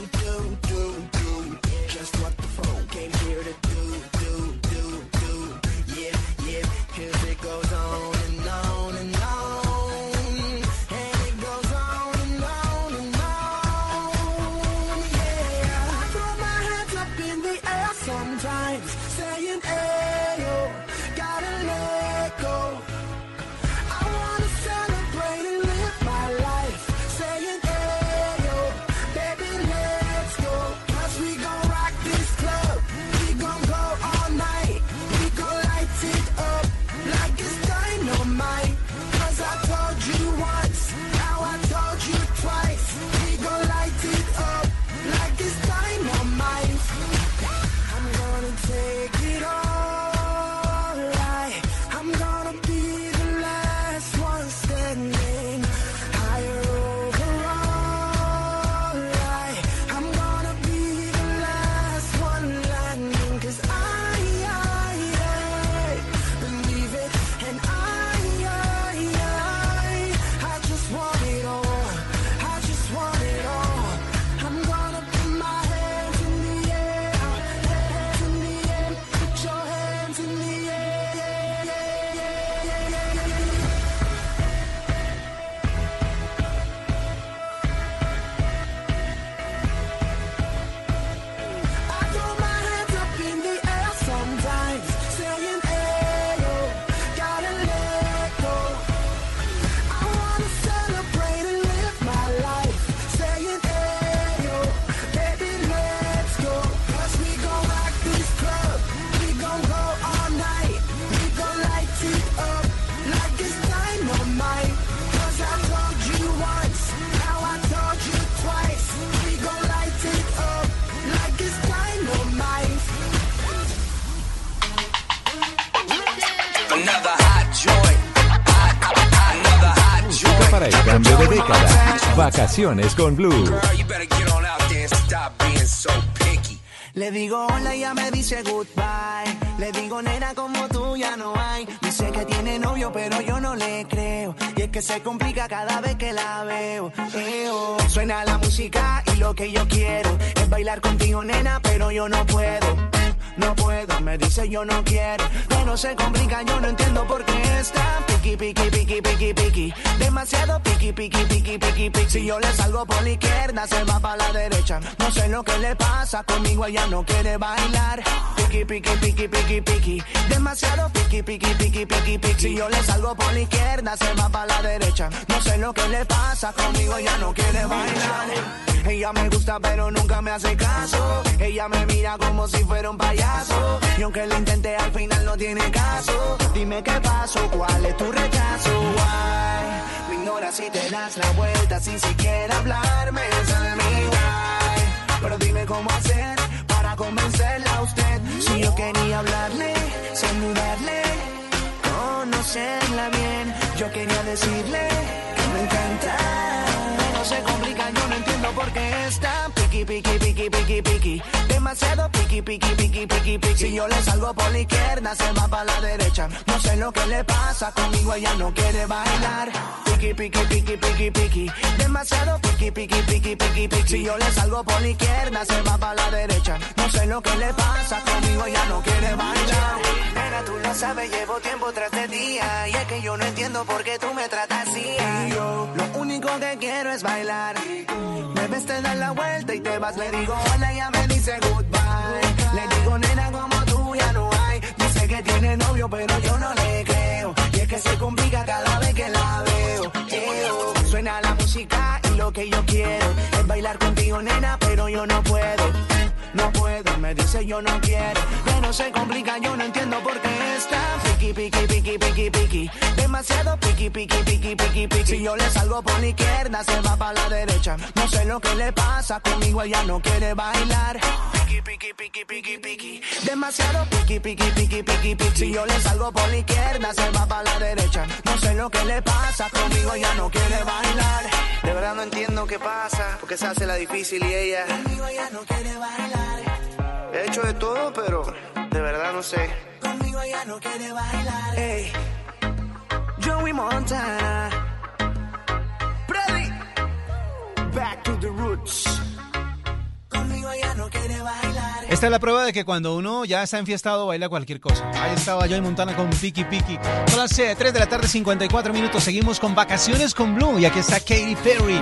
being so picky. Le digo hola y ella me dice goodbye. Le digo nena como tú ya no hay. Dice que tiene novio pero yo no le creo. Y es que se complica cada vez que la veo. Eo. Suena la música y lo que yo quiero es bailar contigo nena pero yo no puedo. No puedo, me dice yo no quiero. Pero se complica, yo no entiendo por qué está Piqui, piqui, piqui, piqui, piqui. Demasiado piqui, piqui, piqui, piqui, piqui. Si yo le salgo por la izquierda, se va para la derecha. No sé lo que le pasa, conmigo ella no quiere bailar. Piqui, piqui, piqui, piqui, piqui. Demasiado piqui, piqui, piqui, piqui, piqui. Si yo le salgo por la izquierda, se va para la derecha. No sé lo que le pasa, conmigo ella no quiere bailar. Ella me gusta pero nunca me hace caso. Ella me mira como si fuera un payaso. Y aunque lo intenté al final no tiene caso. Dime qué pasó, cuál es tu rechazo. Why? Me ignoras si te das la vuelta sin siquiera hablarme. De mi why. Pero dime cómo hacer para convencerla a usted. Si yo quería hablarle, saludarle, conocerla bien. Yo quería decirle que me encanta. Se complica, yo no entiendo por qué está piqui, piqui, piqui, piqui, piqui. Demasiado piqui, piqui, piqui, piqui, piqui. Si yo le salgo por la izquierda, se va para la derecha. No sé lo que le pasa, conmigo ella no quiere bailar. Piqui, piqui, piqui, piqui, piqui. Demasiado piqui, piqui, piqui, piqui, piqui. Si yo le salgo por la izquierda, se va para la derecha. No sé lo que le pasa, conmigo ella no quiere bailar. Nena, tú lo sabes, llevo tiempo tras de día. Y es que yo no entiendo por qué tú me tratas así. Y yo, lo único que quiero es bailar. Me ves, te das la vuelta y te vas. Le digo hola, ella me dice goodbye. Le digo, nena, como tú ya no hay. Dice que tiene novio, pero yo no le creo. Y es que se complica cada vez que la veo. Eo, Suena la música y lo que yo quiero es bailar contigo, nena, pero yo no puedo. No puedo, me dice yo no quiero. Pero se complica, yo no entiendo por qué está piqui, piqui, piqui, piqui, piqui. Demasiado piqui, piqui, piqui, piqui, piqui. Si yo le salgo por la izquierda, se va para la derecha. No sé lo que le pasa, conmigo ella no quiere bailar. Piqui, piqui, piqui, piqui, piqui. Demasiado piqui, piqui, piqui, piqui, piqui. Si yo le salgo por la izquierda, se va para la derecha. No sé lo que le pasa, conmigo ella no quiere bailar. De verdad no entiendo qué pasa, porque se hace la difícil y ella. Conmigo ella no quiere bailar. He hecho de todo, pero de verdad no sé. Conmigo ella no quiere bailar. Hey, Joey Montana. Freddy. Back to the roots. Conmigo ella no quiere bailar. Esta es la prueba de que cuando uno ya está enfiestado baila cualquier cosa. Ahí estaba Joy Montana con Piki Piki. Son las 3 de la tarde, 54 minutos. Seguimos con Vacaciones con Blue. Y aquí está Katy Perry.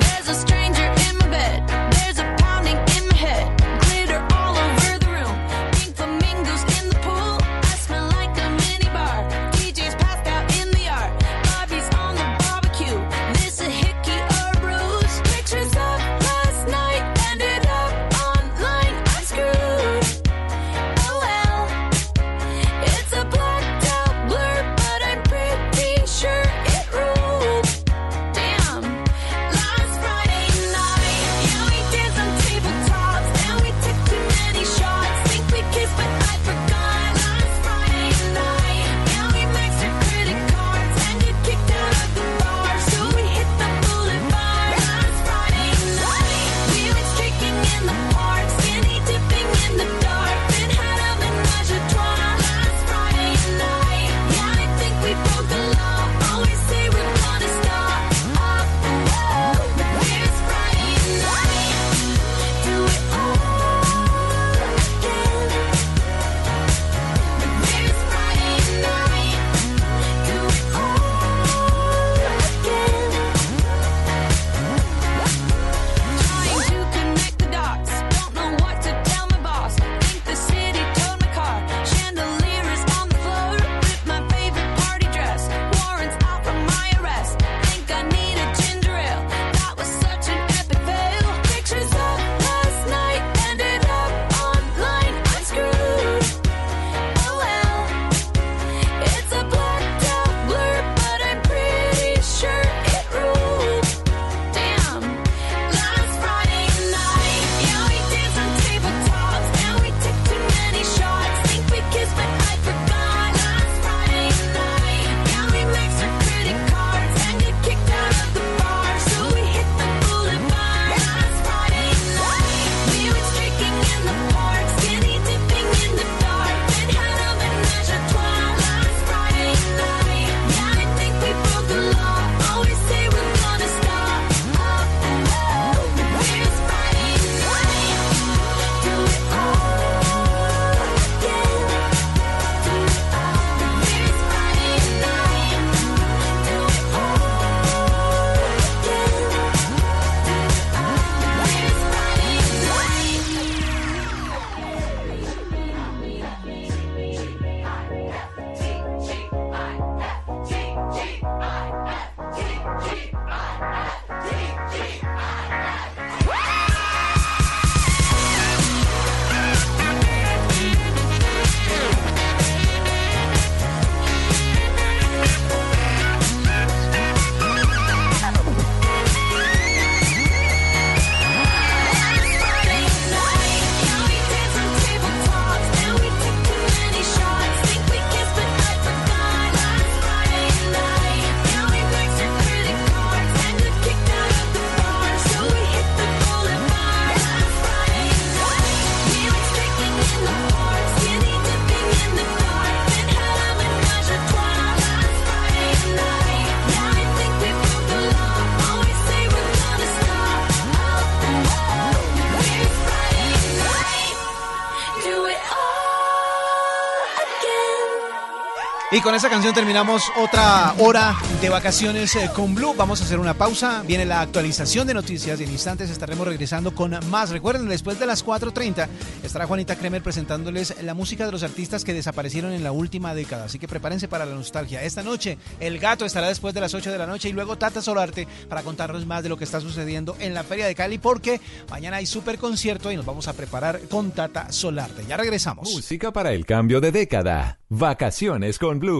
Con esa canción terminamos otra hora de vacaciones eh, con Blue. Vamos a hacer una pausa. Viene la actualización de noticias y en instantes estaremos regresando con más. Recuerden, después de las 4.30 estará Juanita Kremer presentándoles la música de los artistas que desaparecieron en la última década. Así que prepárense para la nostalgia. Esta noche El Gato estará después de las 8 de la noche y luego Tata Solarte para contarnos más de lo que está sucediendo en la Feria de Cali porque mañana hay super concierto y nos vamos a preparar con Tata Solarte. Ya regresamos. Música para el cambio de década. Vacaciones con Blue.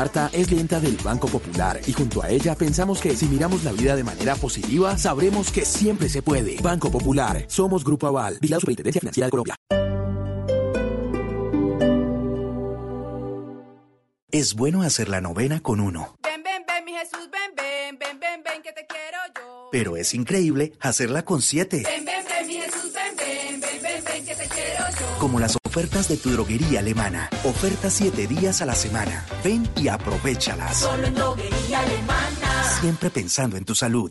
Marta es clienta del Banco Popular y junto a ella pensamos que si miramos la vida de manera positiva, sabremos que siempre se puede. Banco Popular, somos Grupo Aval, Vigilado Superintendencia Financiera de Colombia. Es bueno hacer la novena con uno, Ven, ven, ven, mi Jesús, ven, ven, ven, ven, ven, que te quiero yo. pero es increíble hacerla con siete, Ven, ven, ven, mi Jesús, ven, ven, ven, ven, ven, que te quiero. Como las ofertas de tu droguería alemana. Ofertas siete días a la semana. Ven y aprovechalas. Solo en droguería alemana. Siempre pensando en tu salud.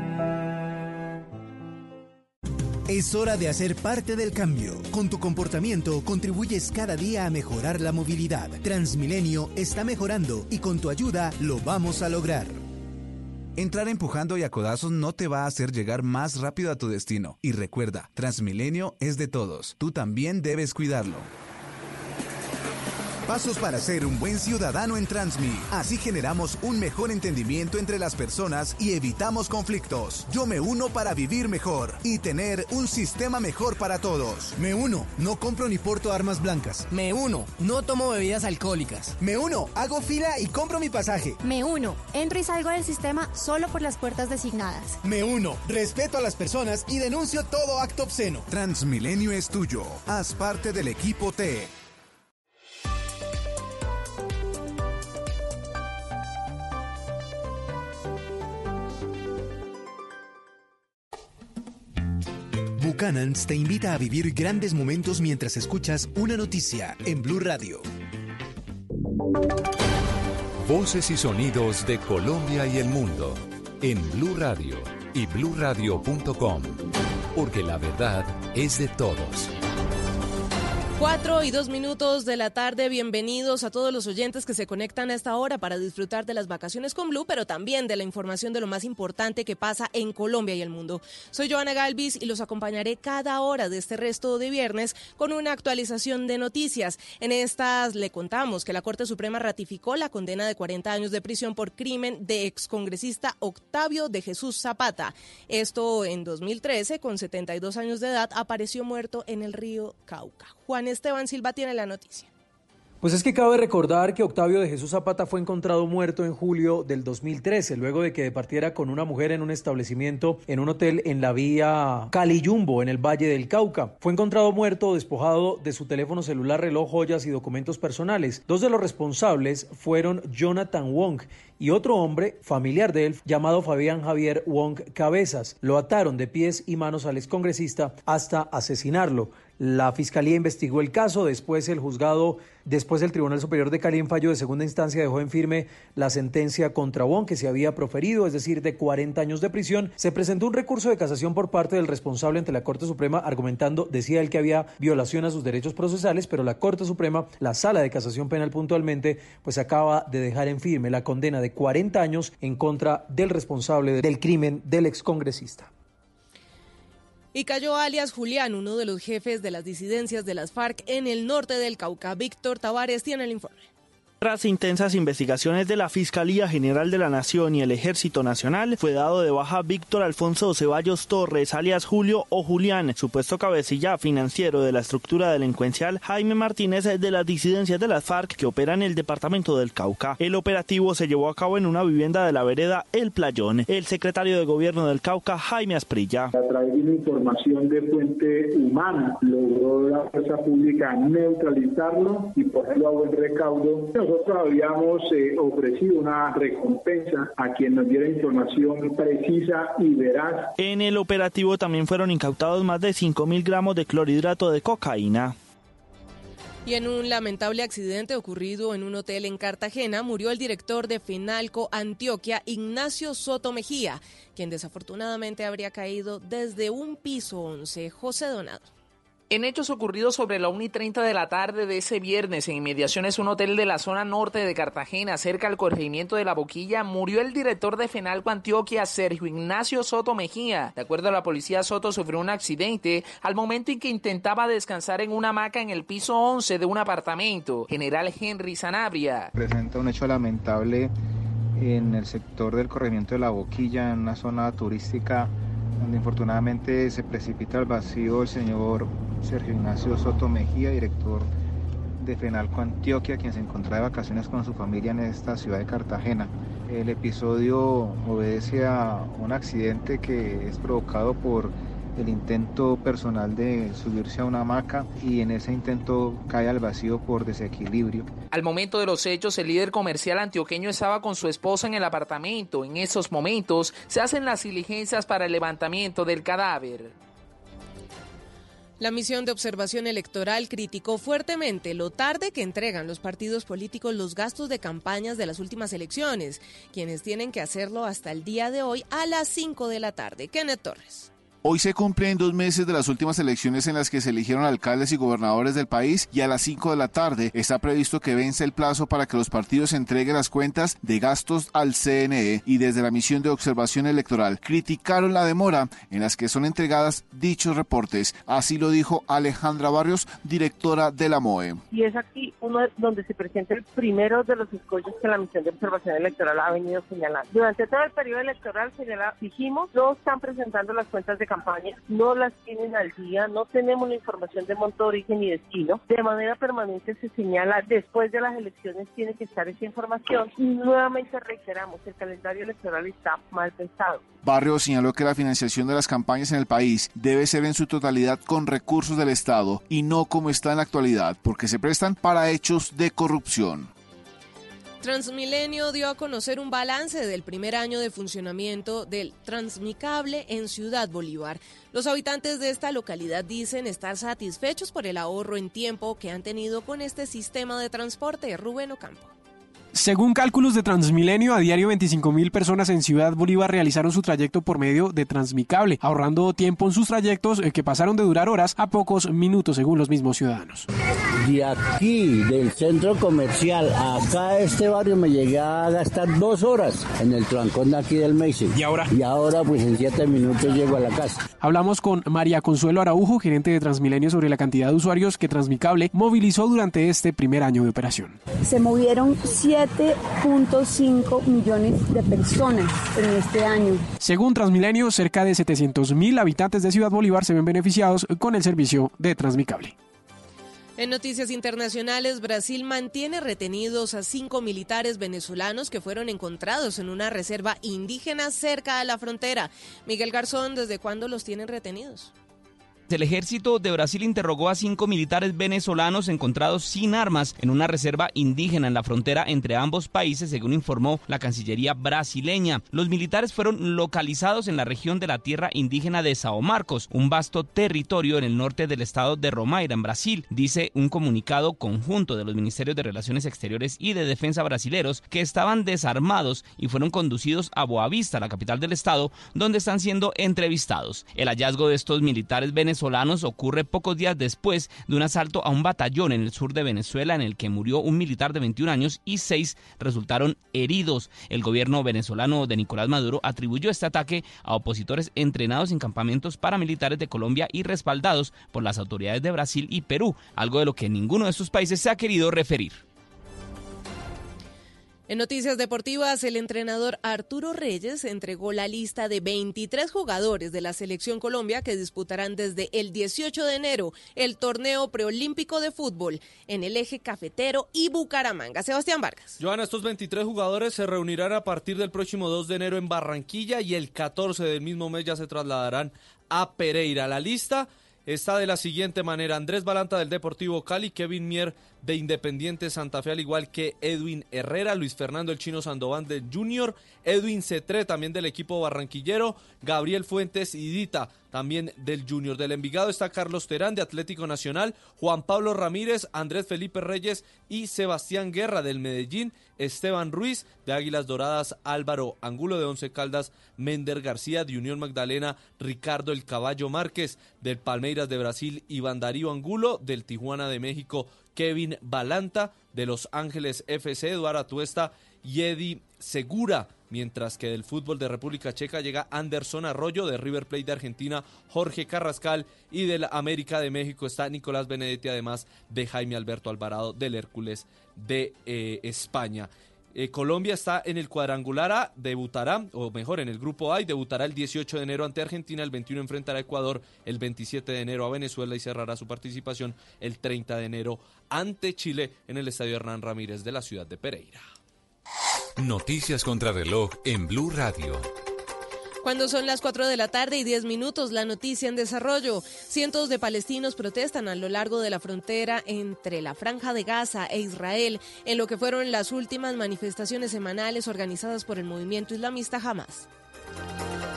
Es hora de hacer parte del cambio. Con tu comportamiento contribuyes cada día a mejorar la movilidad. Transmilenio está mejorando y con tu ayuda lo vamos a lograr. Entrar empujando y a codazos no te va a hacer llegar más rápido a tu destino. Y recuerda, Transmilenio es de todos. Tú también debes cuidarlo. Pasos para ser un buen ciudadano en Transmi. Así generamos un mejor entendimiento entre las personas y evitamos conflictos. Yo me uno para vivir mejor y tener un sistema mejor para todos. Me uno, no compro ni porto armas blancas. Me uno, no tomo bebidas alcohólicas. Me uno, hago fila y compro mi pasaje. Me uno, entro y salgo del sistema solo por las puertas designadas. Me uno, respeto a las personas y denuncio todo acto obsceno. Transmilenio es tuyo. Haz parte del equipo T. Buchanan's te invita a vivir grandes momentos mientras escuchas una noticia en Blue Radio. Voces y sonidos de Colombia y el mundo en Blue Radio y bluradio.com, porque la verdad es de todos. Cuatro y dos minutos de la tarde, bienvenidos a todos los oyentes que se conectan a esta hora para disfrutar de las vacaciones con Blue, pero también de la información de lo más importante que pasa en Colombia y el mundo. Soy Joana Galvis y los acompañaré cada hora de este resto de viernes con una actualización de noticias. En estas le contamos que la Corte Suprema ratificó la condena de 40 años de prisión por crimen de excongresista Octavio de Jesús Zapata. Esto en 2013, con 72 años de edad, apareció muerto en el río Cauca. Juan Esteban Silva tiene la noticia. Pues es que cabe recordar que Octavio de Jesús Zapata fue encontrado muerto en julio del 2013, luego de que departiera con una mujer en un establecimiento en un hotel en la vía Caliyumbo, en el Valle del Cauca. Fue encontrado muerto, despojado de su teléfono celular, reloj, joyas y documentos personales. Dos de los responsables fueron Jonathan Wong y otro hombre, familiar de él, llamado Fabián Javier Wong Cabezas. Lo ataron de pies y manos al excongresista hasta asesinarlo. La fiscalía investigó el caso, después el juzgado, después el Tribunal Superior de Cali en fallo de segunda instancia dejó en firme la sentencia contra Bon que se había proferido, es decir, de 40 años de prisión. Se presentó un recurso de casación por parte del responsable ante la Corte Suprema argumentando, decía él que había violación a sus derechos procesales, pero la Corte Suprema, la Sala de Casación Penal puntualmente, pues acaba de dejar en firme la condena de 40 años en contra del responsable del crimen del excongresista. Y cayó alias Julián, uno de los jefes de las disidencias de las FARC en el norte del Cauca. Víctor Tavares tiene el informe. Tras intensas investigaciones de la Fiscalía General de la Nación y el Ejército Nacional, fue dado de baja Víctor Alfonso Ceballos Torres, alias Julio o Julián, supuesto cabecilla financiero de la estructura delincuencial Jaime Martínez de las disidencias de las FARC que opera en el departamento del Cauca. El operativo se llevó a cabo en una vivienda de la vereda El Playón. El secretario de Gobierno del Cauca, Jaime Asprilla. A través una información de fuente humana, logró la fuerza pública neutralizarlo y ponerlo a buen recaudo nosotros habíamos eh, ofrecido una recompensa a quien nos diera información precisa y veraz. En el operativo también fueron incautados más de 5 mil gramos de clorhidrato de cocaína. Y en un lamentable accidente ocurrido en un hotel en Cartagena, murió el director de Finalco Antioquia, Ignacio Soto Mejía, quien desafortunadamente habría caído desde un piso 11. José Donado. En hechos ocurridos sobre la 1 y 30 de la tarde de ese viernes en inmediaciones un hotel de la zona norte de Cartagena, cerca al corregimiento de La Boquilla, murió el director de Fenalco Antioquia, Sergio Ignacio Soto Mejía. De acuerdo a la policía, Soto sufrió un accidente al momento en que intentaba descansar en una hamaca en el piso 11 de un apartamento. General Henry Sanabria. Presenta un hecho lamentable en el sector del corregimiento de La Boquilla, en una zona turística donde infortunadamente se precipita al vacío el señor Sergio Ignacio Soto Mejía, director de Fenalco Antioquia, quien se encontraba de vacaciones con su familia en esta ciudad de Cartagena. El episodio obedece a un accidente que es provocado por el intento personal de subirse a una hamaca y en ese intento cae al vacío por desequilibrio. Al momento de los hechos, el líder comercial antioqueño estaba con su esposa en el apartamento. En esos momentos se hacen las diligencias para el levantamiento del cadáver. La misión de observación electoral criticó fuertemente lo tarde que entregan los partidos políticos los gastos de campañas de las últimas elecciones, quienes tienen que hacerlo hasta el día de hoy a las 5 de la tarde. Kenneth Torres. Hoy se cumplen dos meses de las últimas elecciones en las que se eligieron alcaldes y gobernadores del país y a las 5 de la tarde está previsto que vence el plazo para que los partidos entreguen las cuentas de gastos al CNE y desde la misión de observación electoral criticaron la demora en las que son entregadas dichos reportes. Así lo dijo Alejandra Barrios, directora de la MOE. Y es aquí donde se presenta el primero de los escollos que la misión de observación electoral ha venido señalando. Durante todo el periodo electoral señala, dijimos, no están presentando las cuentas de campaña, no las tienen al día, no tenemos la información de monto, origen y destino. De manera permanente se señala, después de las elecciones tiene que estar esa información. Nuevamente reiteramos, el calendario electoral está mal pensado. Barrio señaló que la financiación de las campañas en el país debe ser en su totalidad con recursos del Estado y no como está en la actualidad, porque se prestan para hechos de corrupción. Transmilenio dio a conocer un balance del primer año de funcionamiento del Transmicable en Ciudad Bolívar. Los habitantes de esta localidad dicen estar satisfechos por el ahorro en tiempo que han tenido con este sistema de transporte. Rubén Ocampo. Según cálculos de Transmilenio, a diario 25.000 personas en Ciudad Bolívar realizaron su trayecto por medio de Transmicable, ahorrando tiempo en sus trayectos eh, que pasaron de durar horas a pocos minutos, según los mismos ciudadanos. De aquí, del centro comercial, acá a este barrio me llegué a gastar dos horas en el trancón de aquí del Meise. ¿Y ahora? Y ahora, pues en siete minutos llego a la casa. Hablamos con María Consuelo Araujo, gerente de Transmilenio, sobre la cantidad de usuarios que Transmicable movilizó durante este primer año de operación. Se movieron 7.5 millones de personas en este año. Según Transmilenio, cerca de 700.000 habitantes de Ciudad Bolívar se ven beneficiados con el servicio de Transmicable. En noticias internacionales, Brasil mantiene retenidos a cinco militares venezolanos que fueron encontrados en una reserva indígena cerca de la frontera. Miguel Garzón, ¿desde cuándo los tienen retenidos? El ejército de Brasil interrogó a cinco militares venezolanos encontrados sin armas en una reserva indígena en la frontera entre ambos países, según informó la Cancillería brasileña. Los militares fueron localizados en la región de la tierra indígena de Sao Marcos, un vasto territorio en el norte del estado de Romaira, en Brasil, dice un comunicado conjunto de los Ministerios de Relaciones Exteriores y de Defensa brasileros que estaban desarmados y fueron conducidos a Boavista, la capital del estado, donde están siendo entrevistados. El hallazgo de estos militares venezolanos ocurre pocos días después de un asalto a un batallón en el sur de Venezuela en el que murió un militar de 21 años y seis resultaron heridos. El gobierno venezolano de Nicolás Maduro atribuyó este ataque a opositores entrenados en campamentos paramilitares de Colombia y respaldados por las autoridades de Brasil y Perú, algo de lo que ninguno de estos países se ha querido referir. En noticias deportivas, el entrenador Arturo Reyes entregó la lista de 23 jugadores de la selección Colombia que disputarán desde el 18 de enero el torneo preolímpico de fútbol en el eje cafetero y Bucaramanga. Sebastián Vargas. Joana, estos 23 jugadores se reunirán a partir del próximo 2 de enero en Barranquilla y el 14 del mismo mes ya se trasladarán a Pereira. La lista está de la siguiente manera. Andrés Balanta del Deportivo Cali, Kevin Mier de Independiente Santa Fe, al igual que Edwin Herrera, Luis Fernando el Chino Sandoval del Junior, Edwin Cetré también del equipo barranquillero, Gabriel Fuentes y Dita también del Junior. Del Envigado está Carlos Terán de Atlético Nacional, Juan Pablo Ramírez, Andrés Felipe Reyes y Sebastián Guerra del Medellín, Esteban Ruiz de Águilas Doradas, Álvaro Angulo de Once Caldas, Mender García de Unión Magdalena, Ricardo El Caballo Márquez del Palmeiras de Brasil, Iván Darío Angulo del Tijuana de México, Kevin Balanta de Los Ángeles FC, Eduardo Atuesta y Eddie Segura. Mientras que del fútbol de República Checa llega Anderson Arroyo, de River Plate de Argentina, Jorge Carrascal y del América de México está Nicolás Benedetti, además de Jaime Alberto Alvarado del Hércules de eh, España. Eh, Colombia está en el cuadrangular A, debutará, o mejor, en el grupo A y debutará el 18 de enero ante Argentina, el 21 enfrentará a Ecuador, el 27 de enero a Venezuela y cerrará su participación el 30 de enero ante Chile en el Estadio Hernán Ramírez de la ciudad de Pereira. Noticias contra reloj en Blue Radio. Cuando son las 4 de la tarde y 10 minutos, la noticia en desarrollo. Cientos de palestinos protestan a lo largo de la frontera entre la Franja de Gaza e Israel, en lo que fueron las últimas manifestaciones semanales organizadas por el movimiento islamista Hamas.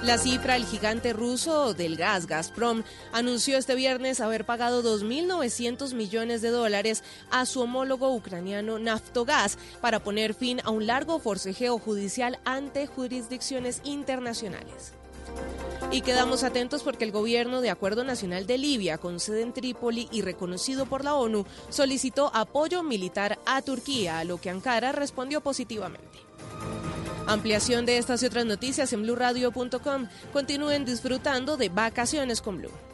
La cifra, el gigante ruso del gas, Gazprom, anunció este viernes haber pagado 2.900 millones de dólares a su homólogo ucraniano Naftogaz para poner fin a un largo forcejeo judicial ante jurisdicciones internacionales. Y quedamos atentos porque el gobierno de Acuerdo Nacional de Libia, con sede en Trípoli y reconocido por la ONU, solicitó apoyo militar a Turquía, a lo que Ankara respondió positivamente. Ampliación de estas y otras noticias en blurradio.com. Continúen disfrutando de vacaciones con Blue.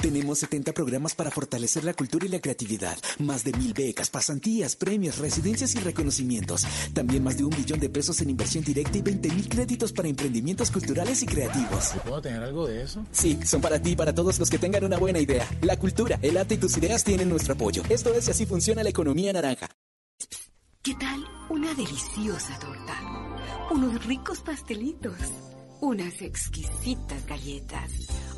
Tenemos 70 programas para fortalecer la cultura y la creatividad. Más de mil becas, pasantías, premios, residencias y reconocimientos. También más de un billón de pesos en inversión directa y 20 mil créditos para emprendimientos culturales y creativos. ¿Puedo tener algo de eso? Sí, son para ti y para todos los que tengan una buena idea. La cultura, el arte y tus ideas tienen nuestro apoyo. Esto es y así funciona la economía naranja. ¿Qué tal una deliciosa torta? Unos ricos pastelitos. Unas exquisitas galletas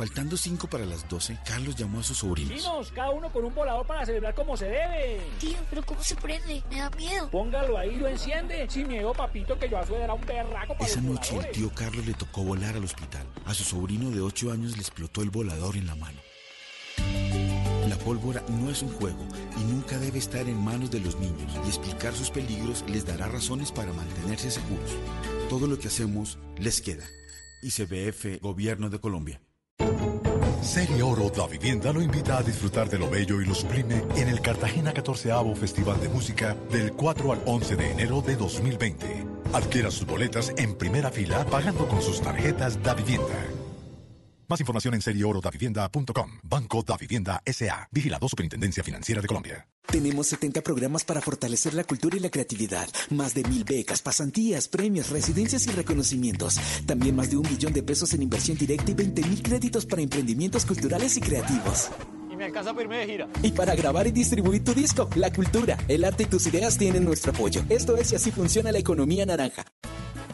Faltando cinco para las 12, Carlos llamó a sus sobrinos. Vamos, cada uno con un volador para celebrar como se debe. Tío, pero ¿cómo se prende? Me da miedo. Póngalo ahí, lo enciende. Sin miedo, papito, que yo a su era un berraco para Esa los noche el tío Carlos le tocó volar al hospital. A su sobrino de 8 años le explotó el volador en la mano. La pólvora no es un juego y nunca debe estar en manos de los niños y explicar sus peligros les dará razones para mantenerse seguros. Todo lo que hacemos les queda. ICBF, Gobierno de Colombia. Serie Oro La Vivienda lo invita a disfrutar de lo bello y lo sublime en el Cartagena 14 Festival de Música del 4 al 11 de enero de 2020. Adquiera sus boletas en primera fila pagando con sus tarjetas Da Vivienda. Más información en serieorodavivienda.com. Banco Da Vivienda S.A. Vigilado Superintendencia Financiera de Colombia. Tenemos 70 programas para fortalecer la cultura y la creatividad. Más de mil becas, pasantías, premios, residencias y reconocimientos. También más de un millón de pesos en inversión directa y 20 mil créditos para emprendimientos culturales y creativos. Y me alcanza para irme de gira. Y para grabar y distribuir tu disco, la cultura, el arte y tus ideas tienen nuestro apoyo. Esto es y así funciona la economía naranja.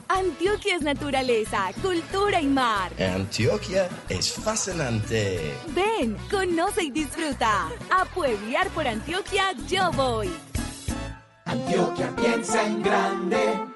Antioquia es naturaleza, cultura y mar. Antioquia es fascinante. Ven, conoce y disfruta. A pueblear por Antioquia yo voy. Antioquia piensa en grande.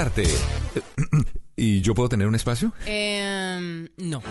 ¿Y yo puedo tener un espacio? Eh, no.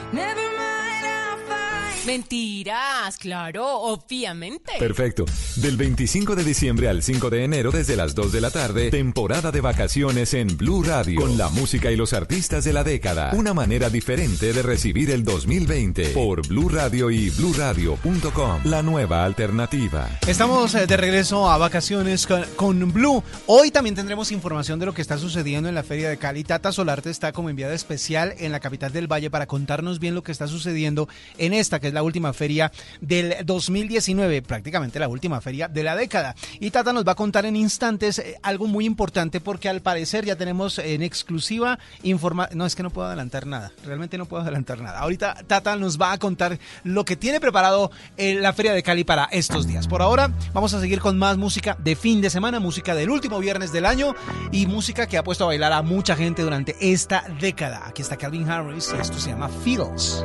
Mentiras, claro, obviamente. Perfecto. Del 25 de diciembre al 5 de enero desde las 2 de la tarde, temporada de vacaciones en Blue Radio, con la música y los artistas de la década. Una manera diferente de recibir el 2020 por Blue Radio y bluradio.com, la nueva alternativa. Estamos eh, de regreso a vacaciones con, con Blue. Hoy también tendremos información de lo que está sucediendo en la Feria de Cali. Tata Solarte está como enviada especial en la capital del Valle para contarnos bien lo que está sucediendo en esta que es la última feria del 2019, prácticamente la última feria de la década. Y Tata nos va a contar en instantes eh, algo muy importante porque al parecer ya tenemos en exclusiva información. No, es que no puedo adelantar nada, realmente no puedo adelantar nada. Ahorita Tata nos va a contar lo que tiene preparado en la feria de Cali para estos días. Por ahora vamos a seguir con más música de fin de semana, música del último viernes del año y música que ha puesto a bailar a mucha gente durante esta década. Aquí está Calvin Harris y esto se llama Feels.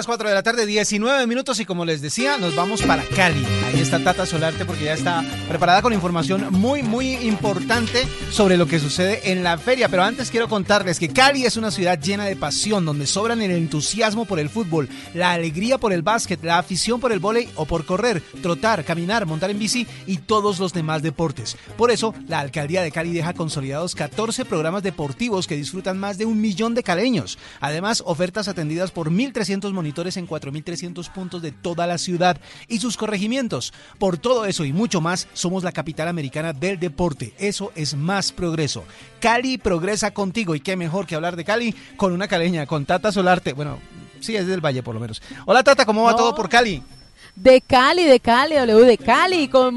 Las 4 de la tarde, 19 minutos y como les decía, nos vamos para Cali. Ahí está Tata Solarte porque ya está preparada con información muy, muy importante sobre lo que sucede en la feria. Pero antes quiero contarles que Cali es una ciudad llena de pasión, donde sobran el entusiasmo por el fútbol, la alegría por el básquet, la afición por el vóley o por correr, trotar, caminar, montar en bici y todos los demás deportes. Por eso, la alcaldía de Cali deja consolidados 14 programas deportivos que disfrutan más de un millón de caleños. Además, ofertas atendidas por 1.300 monitores en 4.300 puntos de toda la ciudad y sus corregimientos. Por todo eso y mucho más, somos la capital americana del deporte. Eso es más progreso. Cali progresa contigo y qué mejor que hablar de Cali con una caleña, con Tata Solarte. Bueno, sí, es del Valle por lo menos. Hola Tata, ¿cómo va No. todo por Cali? De Cali, de Cali, W de Cali, con